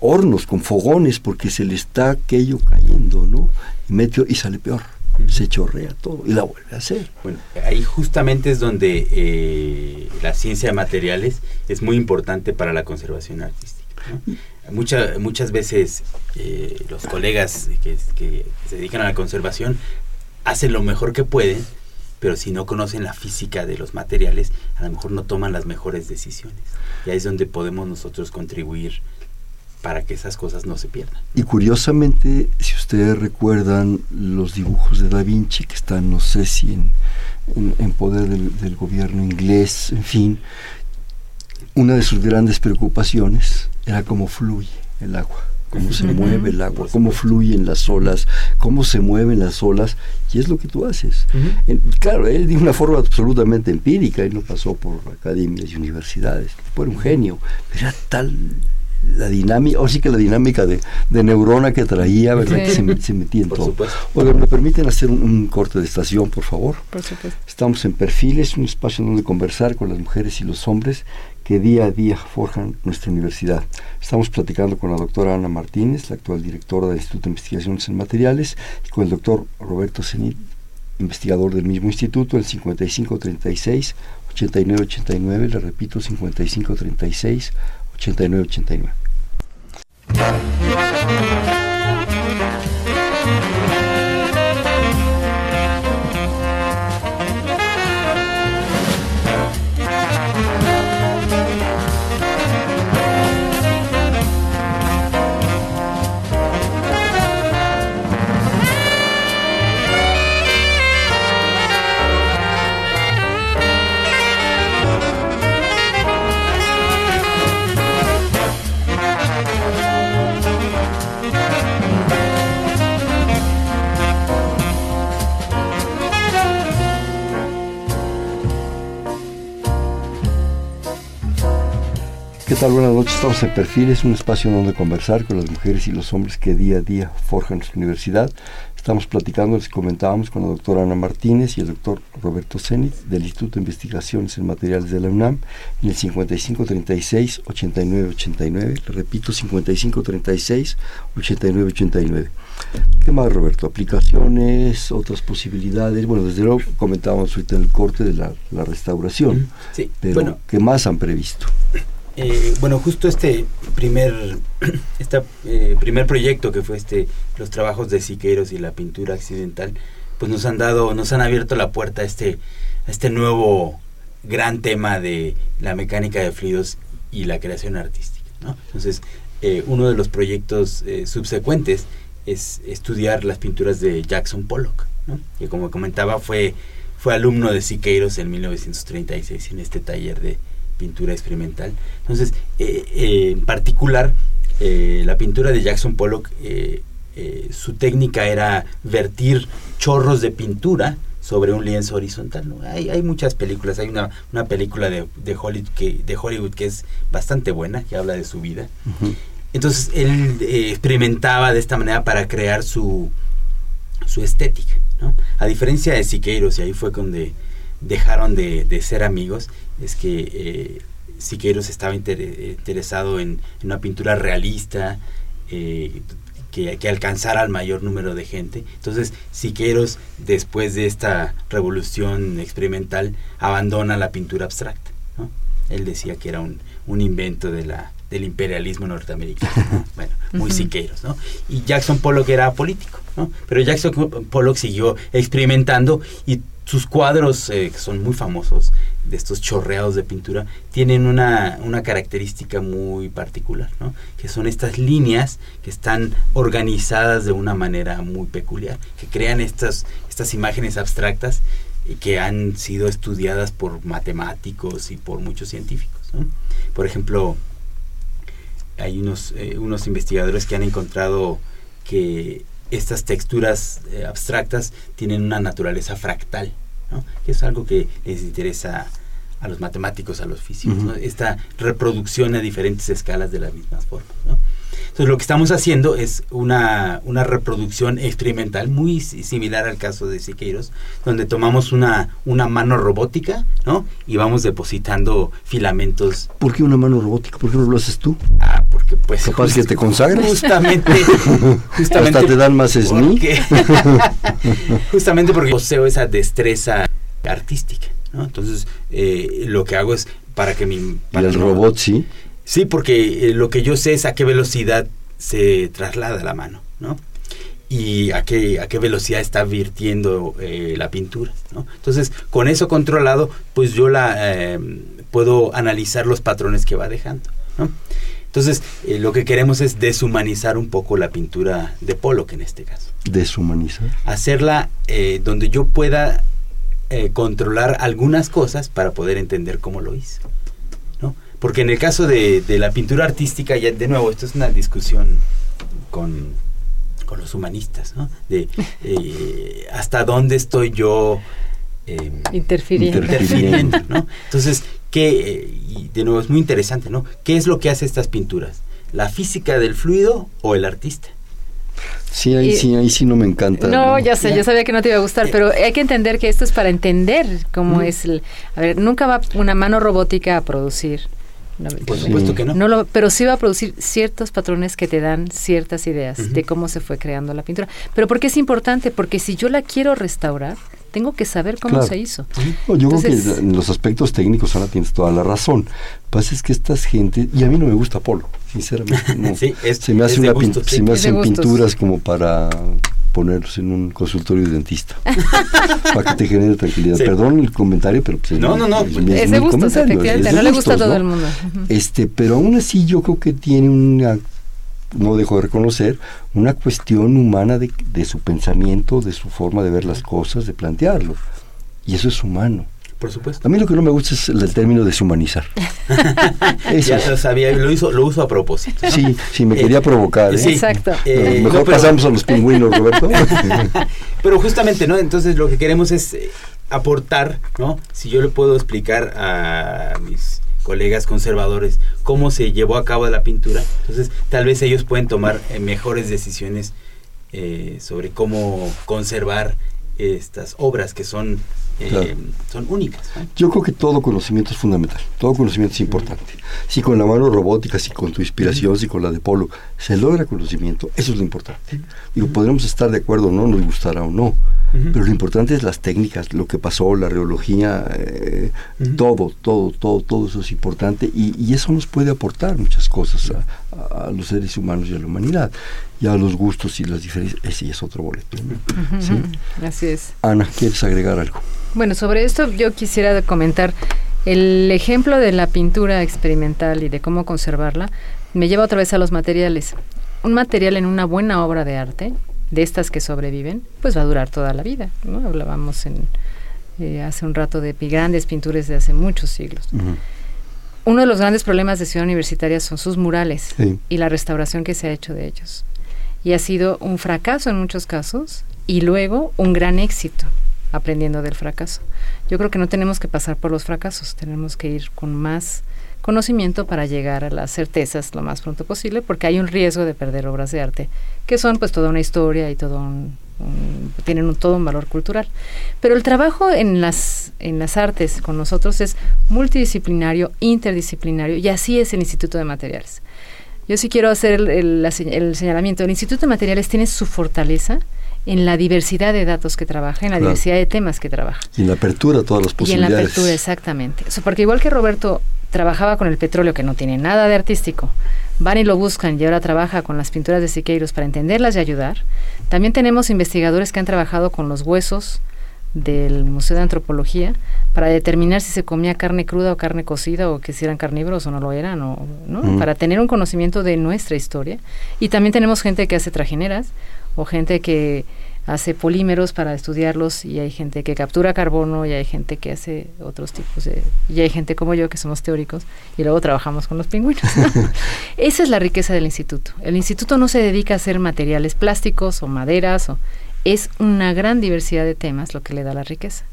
hornos, con fogones, porque se le está aquello cayendo, ¿no? Y, mete, y sale peor se chorrea todo y la vuelve a hacer. Bueno, ahí justamente es donde eh, la ciencia de materiales es muy importante para la conservación artística. muchas veces eh, los colegas que, se dedican a la conservación hacen lo mejor que pueden, pero si no conocen la física de los materiales, a lo mejor no toman las mejores decisiones. Y ahí es donde podemos nosotros contribuir para que esas cosas no se pierdan. Y curiosamente, si ustedes recuerdan los dibujos de Da Vinci, que están, no sé si en, poder del, gobierno inglés, en fin, una de sus grandes preocupaciones era cómo fluye el agua, cómo se mueve el agua, cómo fluyen las olas, cómo se mueven las olas, y es lo que tú haces. claro, él de una forma absolutamente empírica, él no pasó por academias y universidades, fue un genio, pero era tal la dinámica, o sí que la dinámica de, neurona que traía, ¿verdad? Que se, metía en todo. Oiga, ¿me permiten hacer un, corte de estación, por favor? Por supuesto. Estamos en Perfiles, un espacio donde conversar con las mujeres y los hombres que día a día forjan nuestra universidad. Estamos platicando con la doctora Ana Martínez, la actual directora del Instituto de Investigaciones en Materiales, y con el doctor Roberto Zenit, investigador del mismo instituto, el 5536 8989, le repito, 5536 8989. ¿Qué tal? Buenas noches. Estamos en Perfiles, un espacio donde conversar con las mujeres y los hombres que día a día forjan nuestra universidad. Estamos platicando, les comentábamos, con la doctora Ana Martínez y el doctor Roberto Zenit del Instituto de Investigaciones en Materiales de la UNAM en el 5536-8989. Le repito, 5536-8989. ¿Qué más, Roberto? Aplicaciones, otras posibilidades. Bueno, desde luego comentábamos ahorita en el corte de la, restauración. Sí, pero bueno, ¿qué más han previsto? Eh, bueno, justo este primer, (clears throat) este, primer proyecto que fue este, los trabajos de Siqueiros y la pintura accidental, pues nos han dado, nos han abierto la puerta a este, a este nuevo gran tema de la mecánica de fluidos y la creación artística. ¿no? Entonces, eh, uno de los proyectos subsecuentes es estudiar las pinturas de Jackson Pollock, ¿no? que como comentaba fue, fue alumno de Siqueiros en 1936 en este taller de pintura experimental. Entonces, en particular, la pintura de Jackson Pollock, su técnica era vertir chorros de pintura sobre un lienzo horizontal. ¿no? Hay, hay muchas películas, hay una, una película de, de, Hollywood que, de Hollywood que es bastante buena, que habla de su vida. Entonces él eh, experimentaba de esta manera para crear su, su estética. ¿no? A diferencia de Siqueiros, y ahí fue donde dejaron de, de ser amigos, es que eh, Siqueiros estaba interesado en, una pintura realista, eh, que, que alcanzara al mayor número de gente. Entonces, Siqueiros, después de esta revolución experimental, abandona la pintura abstracta. Él decía que era un, un invento de la, del imperialismo norteamericano. (laughs) Bueno, muy Siqueiros, ¿no? Y Jackson Pollock era político, ¿no? Pero Jackson Pollock siguió experimentando y sus cuadros, eh, que son muy famosos, de estos chorreados de pintura, tienen una, una característica muy particular, ¿no? que son estas líneas que están organizadas de una manera muy peculiar, que crean estas, estas imágenes abstractas y que han sido estudiadas por matemáticos y por muchos científicos. ¿no? Por ejemplo, hay unos, eh, unos investigadores que han encontrado que estas texturas eh, abstractas tienen una naturaleza fractal, ¿no? que es algo que les interesa a los matemáticos, a los físicos, ¿no? esta reproducción a diferentes escalas de las mismas formas. ¿no? Entonces lo que estamos haciendo es una, una reproducción experimental muy similar al caso de Siqueiros, donde tomamos una, una mano robótica ¿no? y vamos depositando filamentos. ¿Por qué una mano robótica? ¿Por qué no lo haces tú? Ah, porque pues... Capaz que te consagres. Justamente. (laughs) justamente Hasta te dan más SNI. (laughs) justamente porque poseo esa destreza artística. ¿no? Entonces, eh, lo que hago es para que mi... Para y el no, robot sí. Sí, porque eh, lo que yo sé es a qué velocidad se traslada la mano, ¿no? Y a qué, a qué velocidad está virtiendo eh, la pintura, ¿no? Entonces, con eso controlado, pues yo la eh, puedo analizar los patrones que va dejando, ¿no? Entonces, eh, lo que queremos es deshumanizar un poco la pintura de Pollock en este caso. Deshumanizar. Hacerla eh, donde yo pueda eh, controlar algunas cosas para poder entender cómo lo hizo. ¿no? Porque en el caso de, de, la pintura artística, ya de nuevo, esto es una discusión con, con los humanistas, ¿no? De eh, hasta dónde estoy yo eh, interfiriendo. interfiriendo ¿no? Entonces, ¿qué, y de nuevo es muy interesante, ¿no? ¿Qué es lo que hace estas pinturas? ¿La física del fluido o el artista? Sí, ahí, Y- sí, ahí sí no me encanta. No, ya sé, Ya. yo sabía que no te iba a gustar, pero hay que entender que esto es para entender cómo Mm. es el... A ver, nunca va una mano robótica a producir. No, Por Sí. supuesto que no. no lo, pero sí va a producir ciertos patrones que te dan ciertas ideas de cómo se fue creando la pintura. Pero ¿por qué es importante? Porque si yo la quiero restaurar, tengo que saber cómo Claro. se hizo. No, yo Entonces- creo que en los aspectos técnicos ahora tienes toda la razón. Lo que pasa es que estas gente, y a mí no me gusta Polo, sinceramente. No. (laughs) Sí, es- se me, hace una pin- gustos, sí. se me hacen pinturas como para ponerlos en un consultorio de dentista. (laughs) para que te genere tranquilidad. Sí. Perdón el comentario, pero pues, No, no, no, es, pues, es Es mi de gustos, comentario, es efectivamente. de No le gusta a todo ¿no? el mundo. Este, pero aún así yo creo que tiene una, no dejo de reconocer, una cuestión humana de, de su pensamiento, de su forma de ver las cosas, de plantearlo. Y eso es humano. Por supuesto. A mí lo que no me gusta es el, el término deshumanizar. (laughs) Eso ya es. lo sabía, lo hizo, lo uso a propósito. ¿no? Sí, sí, me quería Eh, provocar. ¿eh? sí. Exacto. Eh, Mejor no, pero- pasamos a los (laughs) pingüinos, Roberto. (laughs) Pero justamente, ¿no? Entonces lo que queremos es eh, aportar, ¿no? Si yo le puedo explicar a mis colegas conservadores cómo se llevó a cabo la pintura, entonces tal vez ellos pueden tomar eh, mejores decisiones eh, sobre cómo conservar estas obras que son, eh, Claro. son únicas. ¿no? Yo creo que todo conocimiento es fundamental, todo conocimiento es importante. Si con la mano robótica, si con tu inspiración, si con la de Polo, se logra conocimiento, eso es lo importante. Digo, podremos estar de acuerdo o no, nos gustará o no, pero lo importante es las técnicas, lo que pasó, la reología, eh, todo, todo, todo, todo eso es importante y, y eso nos puede aportar muchas cosas a, a- a los seres humanos y a la humanidad. Y a los gustos y las diferencias, ese es otro boleto. ¿no? Sí. Así es. Ana, ¿quieres agregar algo? Bueno, sobre esto yo quisiera comentar el ejemplo de la pintura experimental y de cómo conservarla. Me lleva otra vez a los materiales. Un material en una buena obra de arte, de estas que sobreviven, pues va a durar toda la vida. ¿no? Hablábamos en, eh, hace un rato de grandes pinturas de hace muchos siglos. Uno de los grandes problemas de Ciudad Universitaria son sus murales Sí. y la restauración que se ha hecho de ellos. Y ha sido un fracaso en muchos casos y luego un gran éxito aprendiendo del fracaso. Yo creo que no tenemos que pasar por los fracasos, tenemos que ir con más conocimiento para llegar a las certezas lo más pronto posible, porque hay un riesgo de perder obras de arte, que son pues toda una historia y todo un, un- tienen un- todo un valor cultural. Pero el trabajo en las, en las artes con nosotros es multidisciplinario, interdisciplinario, y así es el Instituto de Materiales. Yo sí quiero hacer el, el- la se- el señalamiento. El Instituto de Materiales tiene su fortaleza en la diversidad de datos que trabaja, en la Claro. diversidad de temas que trabaja. Y en la apertura a todas las Y en la posibilidades. apertura, exactamente. O sea, porque igual que Roberto trabajaba con el petróleo, que no tiene nada de artístico, van y lo buscan y ahora trabaja con las pinturas de Siqueiros para entenderlas y ayudar. También tenemos investigadores que han trabajado con los huesos del Museo de Antropología para determinar si se comía carne cruda o carne cocida o que si eran carnívoros o no lo eran, o, ¿no? Mm. para tener un conocimiento de nuestra historia. Y también tenemos gente que hace trajineras o gente que hace polímeros para estudiarlos y hay gente que captura carbono y hay gente que hace otros tipos de... y hay gente como yo que somos teóricos y luego trabajamos con los pingüinos. ¿no? (laughs) Esa es la riqueza del instituto. El instituto no se dedica a hacer materiales plásticos o maderas o... Es una gran diversidad de temas lo que le da la riqueza.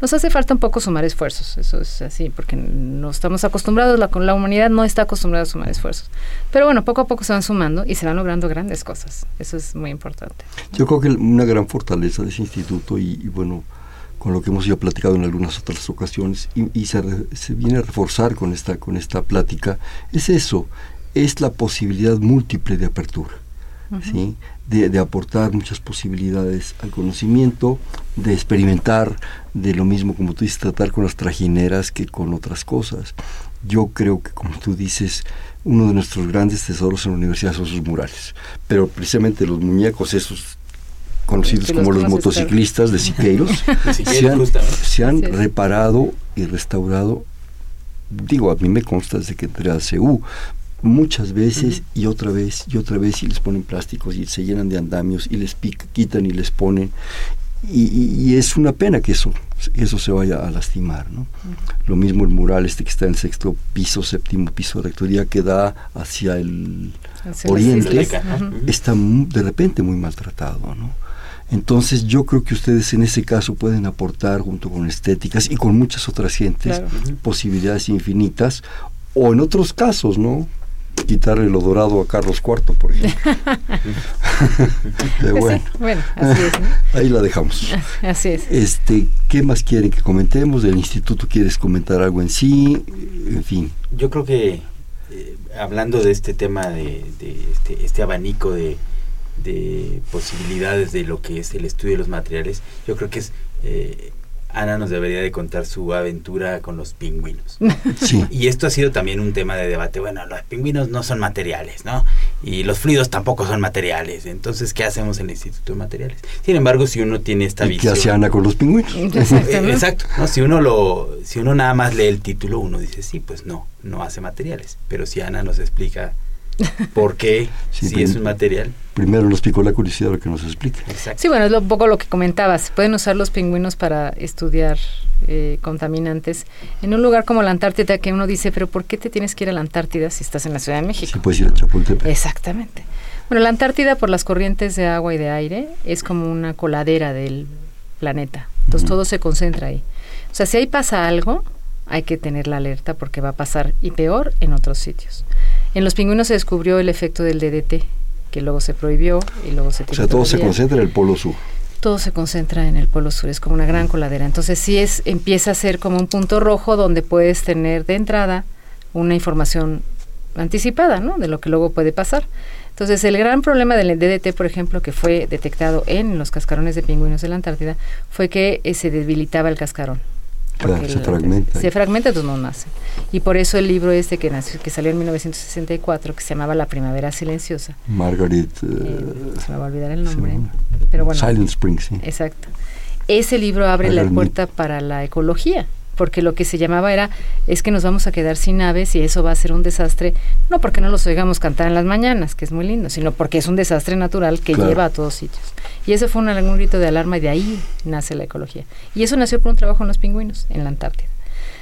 Nos hace falta un poco sumar esfuerzos, eso es así, porque no estamos acostumbrados, la, la humanidad no está acostumbrada a sumar esfuerzos. Pero bueno, poco a poco se van sumando y se van logrando grandes cosas. Eso es muy importante. Yo creo que una gran fortaleza de ese instituto y, y bueno, con lo que hemos ya platicado en algunas otras ocasiones y, y se, re- se viene a reforzar con esta, con esta plática, es eso, es la posibilidad múltiple de apertura. ¿sí? De, de aportar muchas posibilidades al conocimiento, de experimentar, de lo mismo como tú dices, tratar con las trajineras que con otras cosas. Yo creo que, como tú dices, uno de nuestros grandes tesoros en la universidad son sus murales, pero precisamente los muñecos esos conocidos los como los motociclistas (laughs) de Siqueiros, se han, se han es. reparado y restaurado, digo, a mí me consta desde que entré a CU, muchas veces y otra vez y otra vez y les ponen plásticos y se llenan de andamios y les pica- quitan y les ponen. Y, y- y es una pena que eso, eso se vaya a lastimar. ¿no? Lo mismo el mural este que está en el sexto piso, séptimo piso de rectoría que da hacia el Hacia oriente, está de repente muy maltratado, ¿no? Entonces yo creo que ustedes en ese caso pueden aportar junto con estéticas y con muchas otras gentes Claro. posibilidades infinitas o en otros casos, ¿no? Quitarle lo dorado a Carlos IV, por ejemplo. (laughs) Bueno, sí, bueno, así es. ¿no? ahí la dejamos. Así es. Este, ¿qué más quieren que comentemos? ¿Del instituto quieres comentar algo en sí? En fin. Yo creo que eh, hablando de este tema de, de este, este abanico de, de posibilidades de lo que es el estudio de los materiales, yo creo que es eh, Ana nos debería de contar su aventura con los pingüinos. (laughs) Sí. Y esto ha sido también un tema de debate. Bueno, los pingüinos no son materiales, ¿no? Y los fluidos tampoco son materiales. Entonces, ¿qué hacemos en el Instituto de Materiales? Sin embargo, si uno tiene esta ¿Y qué visión... hace Ana con los pingüinos? (laughs) Exacto, Eh, ¿no? Exacto, ¿no? Si uno lo, si uno nada más lee el título, uno dice sí, pues no, no hace materiales. Pero si Ana nos explica (laughs) por qué, Sí, si es un material, Primero nos picó la curiosidad lo que nos explique. exacto. Sí, bueno, es lo- un poco lo que comentabas. Pueden usar los pingüinos para estudiar eh, contaminantes en un lugar como la Antártida, que uno dice, pero ¿por qué te tienes que ir a la Antártida si estás en la Ciudad de México? Puedes ir a Chapultepec. Exactamente. Bueno, la Antártida, por las corrientes de agua y de aire, es como una coladera del planeta. Entonces todo se concentra ahí. O sea, si ahí pasa algo, hay que tener la alerta porque va a pasar y peor en otros sitios. En los pingüinos se descubrió el efecto del DDT, que luego se prohibió y luego se O sea, todo se concentra en el polo sur. Todo se concentra en el polo sur, es como una gran coladera. Entonces sí es, empieza a ser como un punto rojo donde puedes tener de entrada una información anticipada, ¿no? De lo que luego puede pasar. Entonces el gran problema del DDT, por ejemplo, que fue detectado en los cascarones de pingüinos de la Antártida, fue que eh, se debilitaba el cascarón. Claro, se fragmenta. Se fragmenta, entonces no nace. Y por eso el libro este que, nació, que salió en 1964, que se llamaba La Primavera Silenciosa, Margaret. eh, eh, se me va a olvidar el nombre, llama. pero bueno, Silent Spring, sí. Exacto. Ese libro abre la puerta para la ecología, porque lo que se llamaba era, es que nos vamos a quedar sin aves y eso va a ser un desastre, no porque no los oigamos cantar en las mañanas, que es muy lindo, sino porque es un desastre natural que lleva a todos sitios. Y ese fue un, un grito de alarma y de ahí nace la ecología. Y eso nació por un trabajo en los pingüinos, en la Antártida.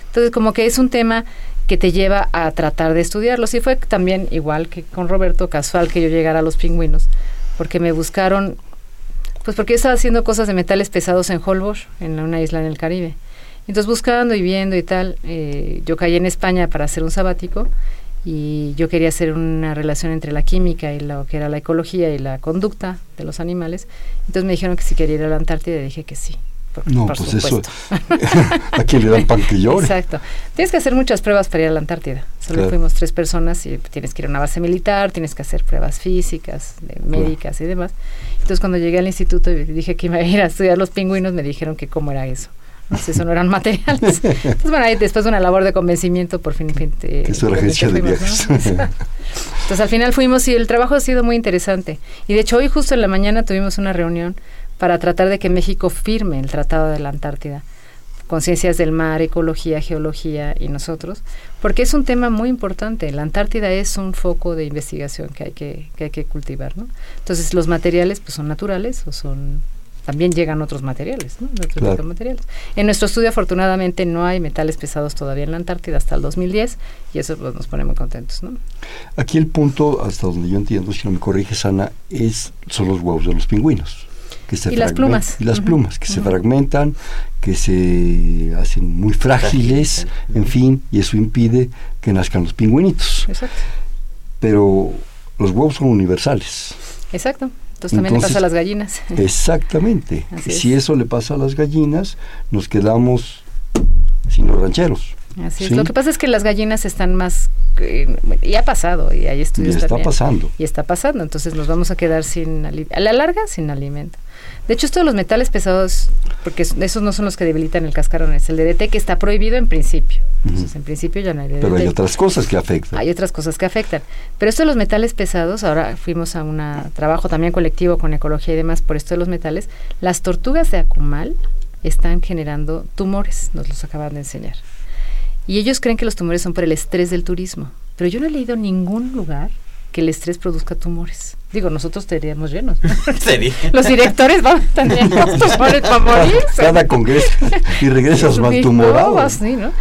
Entonces, como que es un tema que te lleva a tratar de estudiarlos. Y fue también igual que con Roberto, casual que yo llegara a los pingüinos, porque me buscaron, pues porque yo estaba haciendo cosas de metales pesados en Holbox, en una isla en el Caribe. Entonces buscando y viendo y tal, eh, yo caí en España para hacer un sabático y yo quería hacer una relación entre la química y lo que era la ecología y la conducta de los animales. Entonces me dijeron que si quería ir a la Antártida y dije que sí. no, pues eso, ¿a (laughs) quién le dan pan que llore? Exacto. Tienes que hacer muchas pruebas para ir a la Antártida. Solo fuimos tres personas y tienes que ir a una base militar, tienes que hacer pruebas físicas, médicas y demás. Entonces cuando llegué al instituto y dije que iba a ir a estudiar los pingüinos, me dijeron que cómo era eso. (laughs) No sé, eso no eran materiales. (laughs) Entonces, bueno, ahí después de una labor de convencimiento, por fin... fin eso era agencia de viajes. Entonces, al final fuimos y el trabajo ha sido muy interesante. Y de hecho, hoy justo en la mañana tuvimos una reunión para tratar de que México firme el Tratado de la Antártida conciencias del mar, ecología, geología y nosotros, porque es un tema muy importante. La Antártida es un foco de investigación que hay que, que hay que cultivar, ¿no? Entonces, los materiales pues son naturales o son también llegan otros materiales, ¿no? Otros materiales. En nuestro estudio, afortunadamente, no hay metales pesados todavía en la Antártida hasta el 2010 y eso pues, nos pone muy contentos, ¿no? Aquí el punto, hasta donde yo entiendo, si no me corriges, Ana, es, son los huevos de los pingüinos. Que se y las plumas. Y las plumas, que se fragmentan, que se hacen muy frágiles, en fin, y eso impide que nazcan los pingüinitos. Exacto. Pero los huevos son universales. Exacto. Entonces también le pasa a las gallinas. (laughs) Exactamente. si eso le pasa a las gallinas, nos quedamos sin los rancheros. Así es. Lo que pasa es que las gallinas están más y ha pasado y hay estudios y está pasando. Y está pasando entonces nos vamos a quedar sin a la larga sin alimento. De hecho esto de los metales pesados porque esos no son los que debilitan el cascarón es el DDT que está prohibido en principio. Entonces en principio ya no hay DDT pero hay otras cosas que afectan. Hay otras cosas que afectan. Pero esto de los metales pesados ahora fuimos a un trabajo también colectivo con ecología y demás por esto de los metales las tortugas de Acumal están generando tumores nos los acaban de enseñar y ellos creen que los tumores son por el estrés del turismo. Pero yo no he leído ningún lugar que el estrés produzca tumores. Digo, nosotros estaríamos llenos. (laughs) Los directores van a tener (laughs) tumores para morir. Cada congreso y regresas mal tumorado. ¿no?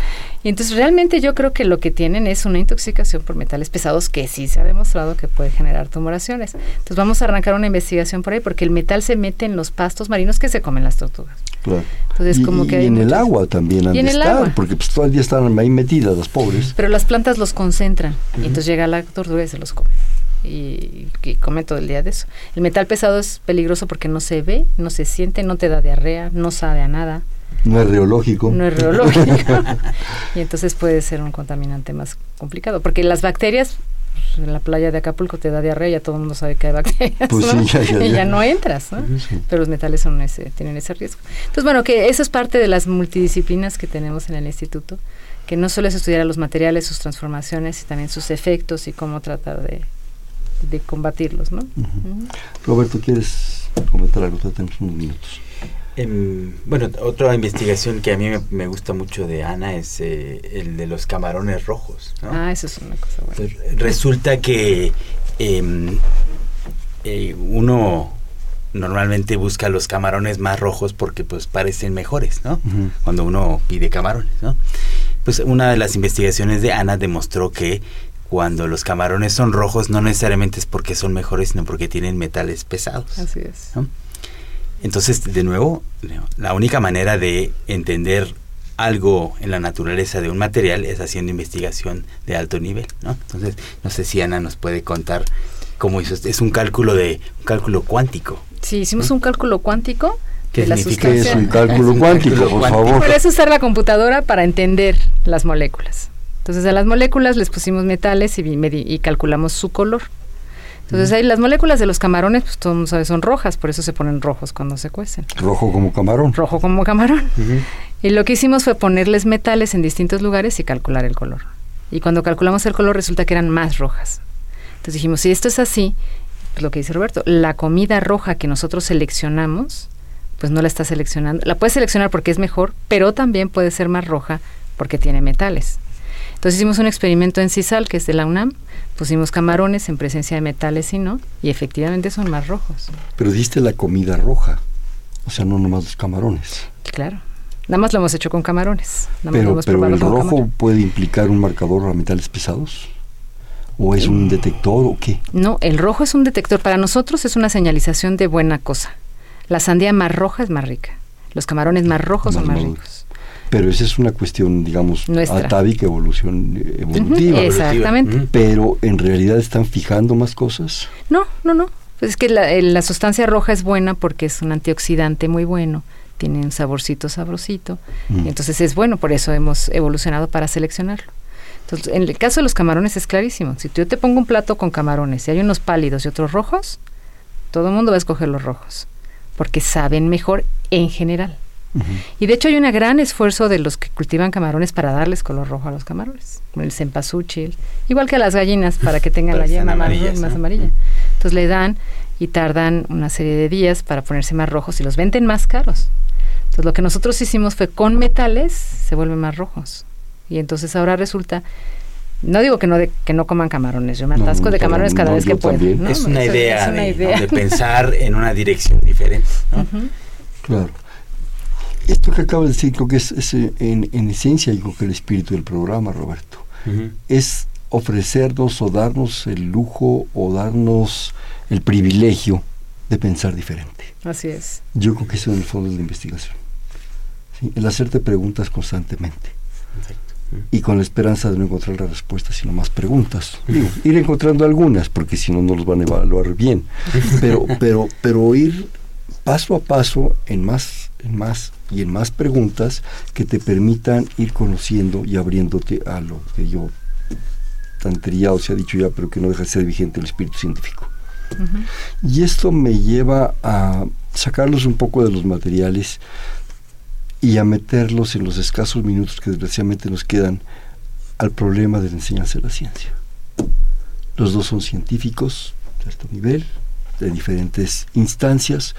Y entonces realmente yo creo que lo que tienen es una intoxicación por metales pesados que sí se ha demostrado que puede generar tumoraciones. Entonces vamos a arrancar una investigación por ahí porque el metal se mete en los pastos marinos que se comen las tortugas. Claro. Entonces, y, como que en el agua también han de estar, porque pues todo el día están ahí metidas las pobres. Pero las plantas los concentran y entonces llega la tortuga y se los come. Y, y, come todo el día de eso. El metal pesado es peligroso porque no se ve, no se siente, no te da diarrea, no sabe a nada. No es reológico. No es reológico. (laughs) y entonces puede ser un contaminante más complicado, porque las bacterias pues, en la playa de Acapulco te da diarrea, ya todo el mundo sabe que hay bacterias. Pues (laughs) y ya no entras, ¿no? Pero los metales son ese, tienen ese riesgo. Entonces, bueno, que eso es parte de las multidisciplinas que tenemos en el instituto, que no solo es estudiar los materiales, sus transformaciones, y también sus efectos y cómo tratar de, de combatirlos, ¿no? Roberto, ¿quieres comentar algo? Tenemos unos minutos. Em, bueno, otra investigación que a mí me, gusta mucho de Ana es eh, el de los camarones rojos. Ah, eso es una cosa buena. Resulta que em, eh, uno normalmente busca los camarones más rojos porque pues parecen mejores, ¿no? Cuando uno pide camarones, ¿no? Pues una de las investigaciones de Ana demostró que cuando los camarones son rojos no necesariamente es porque son mejores, sino porque tienen metales pesados. Así es. Entonces, de nuevo, la única manera de entender algo en la naturaleza de un material es haciendo investigación de alto nivel, ¿no? Entonces, no sé si Ana nos puede contar cómo hizo. Es un cálculo de un cálculo cuántico. Sí, hicimos un cálculo cuántico. ¿Qué significa es un (laughs) cálculo cuántico, por favor? Puedes usar la computadora para entender las moléculas. Entonces, a las moléculas les pusimos metales y, y calculamos su color. Entonces ahí las moléculas de los camarones, pues todo el mundo sabe, son rojas, por eso se ponen rojos cuando se cuecen. Rojo como camarón. Rojo como camarón. Y lo que hicimos fue ponerles metales en distintos lugares y calcular el color. Y cuando calculamos el color resulta que eran más rojas. Entonces dijimos, si esto es así, pues lo que dice Roberto, la comida roja que nosotros seleccionamos pues no la está seleccionando. La puedes seleccionar porque es mejor, pero también puede ser más roja porque tiene metales. Entonces hicimos un experimento en CISAL, que es de la UNAM, pusimos camarones en presencia de metales y no, y efectivamente son más rojos. Pero diste la comida roja, o sea, no nomás los camarones. Claro. Nada más lo hemos hecho con camarones. pero pero el rojo puede implicar un marcador a metales pesados. ¿O es un detector o qué? No, el rojo es un detector. Para nosotros es una señalización de buena cosa. La sandía más roja es más rica. Los camarones más rojos son más ricos. Pero esa es una cuestión, digamos, Nuestra. atávica, evolución evolutiva. exactamente. Pero en realidad están fijando más cosas. No, no, no. Pues es que la, sustancia roja es buena porque es un antioxidante muy bueno, tiene un saborcito sabrosito, mm. entonces es bueno, por eso hemos evolucionado para seleccionarlo. Entonces, en el caso de los camarones es clarísimo. Si yo te pongo un plato con camarones y hay unos pálidos y otros rojos, todo el mundo va a escoger los rojos, porque saben mejor en general. Y de hecho hay un gran esfuerzo de los que cultivan camarones para darles color rojo a los camarones, como el cempasúchil, igual que a las gallinas para que tengan la yema más, amarilla. Entonces le dan y tardan una serie de días para ponerse más rojos y los venden más caros. Entonces lo que nosotros hicimos fue con metales se vuelven más rojos. Y entonces ahora resulta no digo que no de, que no coman camarones, yo me atasco de camarones cada vez que puedo. Es, una idea, de, (laughs) pensar en una dirección diferente. Claro. Esto que acabo de decir creo que es, en, en, esencia yo que el espíritu del programa, Roberto. Es ofrecernos o darnos el lujo o darnos el privilegio de pensar diferente. Así es. Yo creo que eso en el fondo de la investigación. El hacerte preguntas constantemente. Y con la esperanza de no encontrar la respuesta, sino más preguntas. Digo, ir encontrando algunas, porque si no, no los van a evaluar bien. Pero, pero, pero ir paso a paso en más, en más y en más preguntas que te permitan ir conociendo y abriéndote a lo que yo tan trillado se ha dicho ya, pero que no deja de ser vigente el espíritu científico. Y esto me lleva a sacarlos un poco de los materiales y a meterlos en los escasos minutos que desgraciadamente nos quedan al problema de la enseñanza de la ciencia. Los dos son científicos de alto nivel, de diferentes instancias,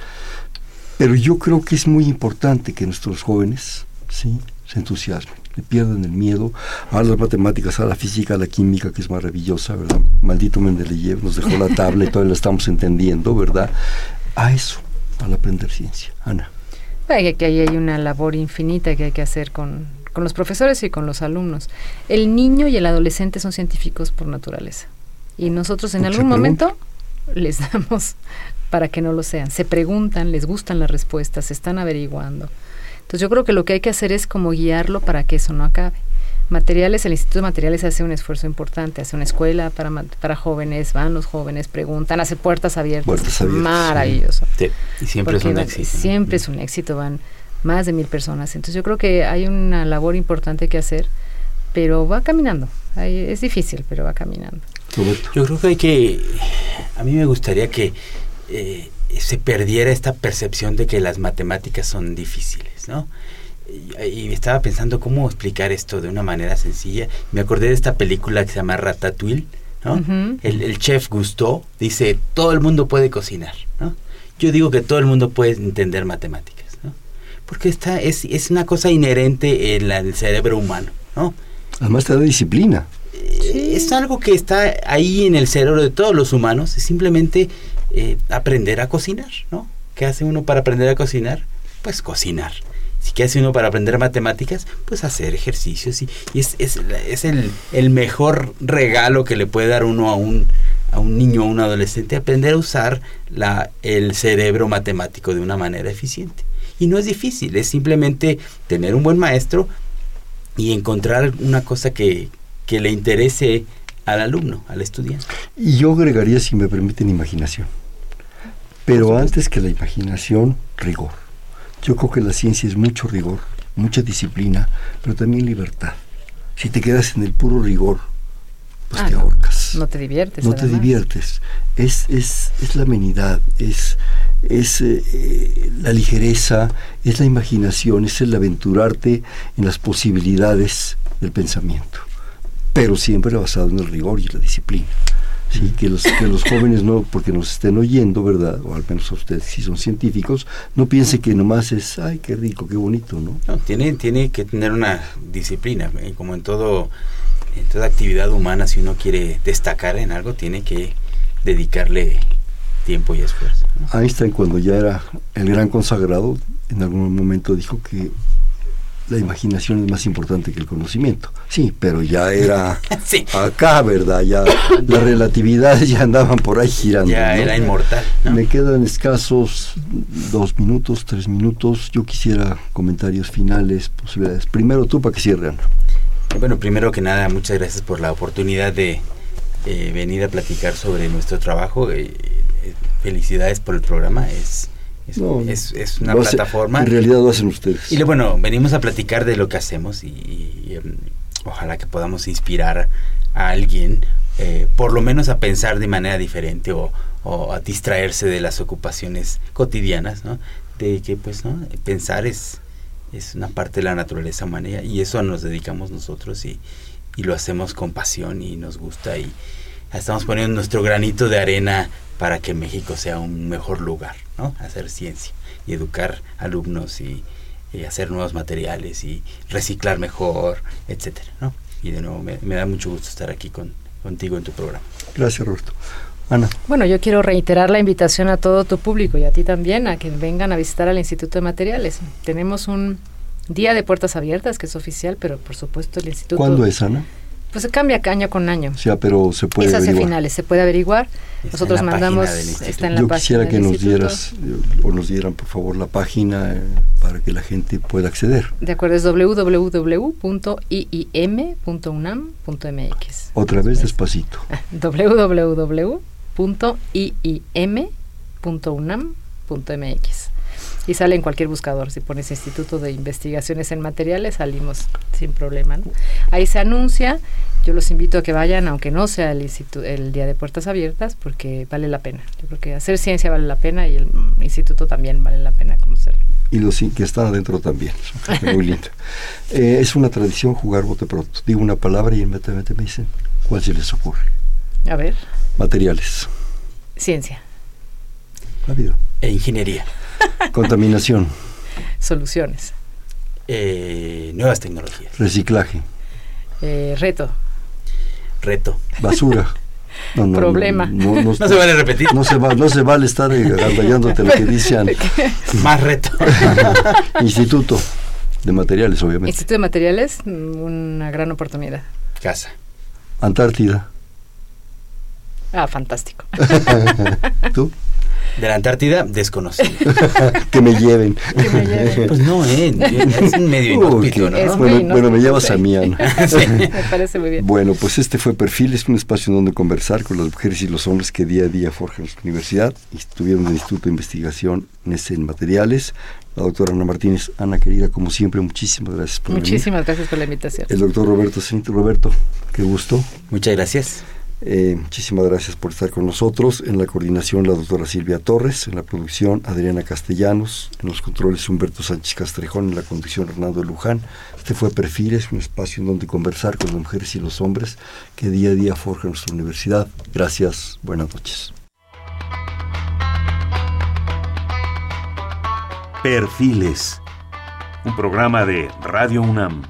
pero yo creo que es muy importante que nuestros jóvenes ¿sí? se entusiasmen, le pierdan el miedo a las matemáticas, a la física, a la química, que es maravillosa, ¿verdad? Maldito Mendeleev nos dejó la tabla (laughs) y todavía la estamos entendiendo, ¿verdad? A eso, al aprender ciencia. Ana. Que ahí hay una labor infinita que hay que hacer con, con los profesores y con los alumnos. El niño y el adolescente son científicos por naturaleza. Y nosotros en algún momento les damos para que no lo sean. Se preguntan, les gustan las respuestas, se están averiguando. Entonces yo creo que lo que hay que hacer es como guiarlo para que eso no acabe. Materiales, el Instituto de Materiales hace un esfuerzo importante, hace una escuela para, para jóvenes, van los jóvenes, preguntan, hace puertas abiertas. Puertas abiertas Maravilloso. Y siempre es un éxito. Siempre es un éxito, van más de mil personas. Entonces yo creo que hay una labor importante que hacer, pero va caminando. es difícil, pero va caminando. Yo creo que hay que, a mí me gustaría que eh, se perdiera esta percepción de que las matemáticas son difíciles, ¿no? Y, estaba pensando cómo explicar esto de una manera sencilla. Me acordé de esta película que se llama Ratatouille, ¿no? el, chef Gusteau dice, todo el mundo puede cocinar, ¿no? Yo digo que todo el mundo puede entender matemáticas, ¿no? Porque esta es, es una cosa inherente en el cerebro humano, ¿no? Además te da disciplina. Eh, es algo que está ahí en el cerebro de todos los humanos, es simplemente eh, aprender a cocinar, ¿no? ¿Qué hace uno para aprender a cocinar? Pues cocinar. Si qué hace uno para aprender matemáticas, pues hacer ejercicios. Y, es, es, es el, el, mejor regalo que le puede dar uno a un, a un niño o un adolescente, aprender a usar la, el cerebro matemático de una manera eficiente. Y no es difícil, es simplemente tener un buen maestro y encontrar una cosa que, que le interese al alumno, al estudiante. Y yo agregaría, si me permiten, imaginación. Pero antes que la imaginación, rigor. Yo creo que la ciencia es mucho rigor, mucha disciplina, pero también libertad. Si te quedas en el puro rigor, pues ah, te ahorcas. No te diviertes. No te diviertes. Es, es, es la amenidad, es, es eh, eh, la ligereza, es la imaginación, es el aventurarte en las posibilidades del pensamiento pero siempre basado en el rigor y la disciplina. Sí, que los, que los jóvenes no, porque nos estén oyendo, ¿verdad? O al menos ustedes si son científicos, no piensen que nomás es, ay, qué rico, qué bonito, ¿no? No, tiene, tiene que tener una disciplina, eh, como en todo, en toda actividad humana, si uno quiere destacar en algo, tiene que dedicarle tiempo y esfuerzo. Einstein, cuando ya era el gran consagrado, en algún momento dijo que la imaginación es más importante que el conocimiento. Sí, pero ya era (laughs) acá, ¿verdad? Ya las relatividades ya andaban por ahí girando. Ya era inmortal. Me quedan escasos dos minutos, tres minutos. Yo quisiera comentarios finales, posibilidades. Primero tú para que cierren. Bueno, primero que nada, muchas gracias por la oportunidad de eh, venir a platicar sobre nuestro trabajo. Eh, eh, felicidades por el programa. Es es, una plataforma. En realidad lo hacen ustedes. Y bueno, venimos a platicar de lo que hacemos y, em, ojalá que podamos inspirar a alguien, eh, por lo menos a pensar de manera diferente o, a distraerse de las ocupaciones cotidianas, ¿no? De que pues, ¿no? Pensar es, es una parte de la naturaleza humana y eso nos dedicamos nosotros y, y lo hacemos con pasión y nos gusta y estamos poniendo nuestro granito de arena para que México sea un mejor lugar, ¿no? Hacer ciencia y educar alumnos y, hacer nuevos materiales y reciclar mejor, etcétera, ¿no? Y de nuevo me, da mucho gusto estar aquí con, contigo en tu programa. Gracias, Roberto. Ana. Bueno, yo quiero reiterar la invitación a todo tu público y a ti también a que vengan a visitar al Instituto de Materiales. Tenemos un día de puertas abiertas que es oficial, pero por supuesto el instituto. ¿Cuándo es, Ana? Pues se cambia año con año. Sí, pero se puede es hacia finales, se puede averiguar. Nosotros mandamos, está en la Yo página quisiera que nos dieras, o nos dieran por favor la página eh, para que la gente pueda acceder. De acuerdo, es www.iim.unam.mx. Otra vez despacito. www.iim.unam.mx y sale en cualquier buscador. Si pones Instituto de Investigaciones en Materiales, salimos sin problema. Ahí se anuncia. Yo los invito a que vayan, aunque no sea el, el día de puertas abiertas, porque vale la pena. Yo creo que hacer ciencia vale la pena y el instituto también vale la pena conocerlo. Y los que están adentro también. muy lindo. (laughs) Eh, es una tradición jugar bote pronto. Digo una palabra y inmediatamente me dicen cuál se les ocurre. A ver. Materiales. Ciencia. Rápido. E ingeniería. (laughs) Contaminación. Soluciones. Eh, nuevas tecnologías. Reciclaje. Eh, reto. Reto. Basura. (laughs) Problema. (laughs) No, se vale repetir. No se, va, no se vale estar agandallándote lo que dicen. Más reto. Instituto de Materiales, obviamente. Instituto de Materiales, una gran oportunidad. Casa. Antártida. Ah, fantástico. ¿Tú? De la Antártida, desconocido. (laughs) que me lleven. Que me lleven. Pues no, eh, es un medio inhóspito, ¿no? Bueno, bueno, me llevas a mí, Ana. (laughs) Me parece muy bien. Bueno, pues este fue Perfil, es un espacio en donde conversar con las mujeres y los hombres que día a día forjan nuestra universidad. Estuvieron en el Instituto de Investigación en Materiales. La doctora Ana Martínez, Ana querida, como siempre, muchísimas gracias por Muchísimas gracias por la invitación. El doctor Roberto. Roberto, qué gusto. Muchas gracias. Eh, muchísimas gracias por estar con nosotros. En la coordinación la doctora Silvia Torres, en la producción Adriana Castellanos, en los controles Humberto Sánchez Castrejón, en la conducción Hernando Luján. Este fue Perfiles, un espacio en donde conversar con las mujeres y los hombres que día a día forjan nuestra universidad. Gracias, buenas noches. Perfiles, un programa de Radio UNAM.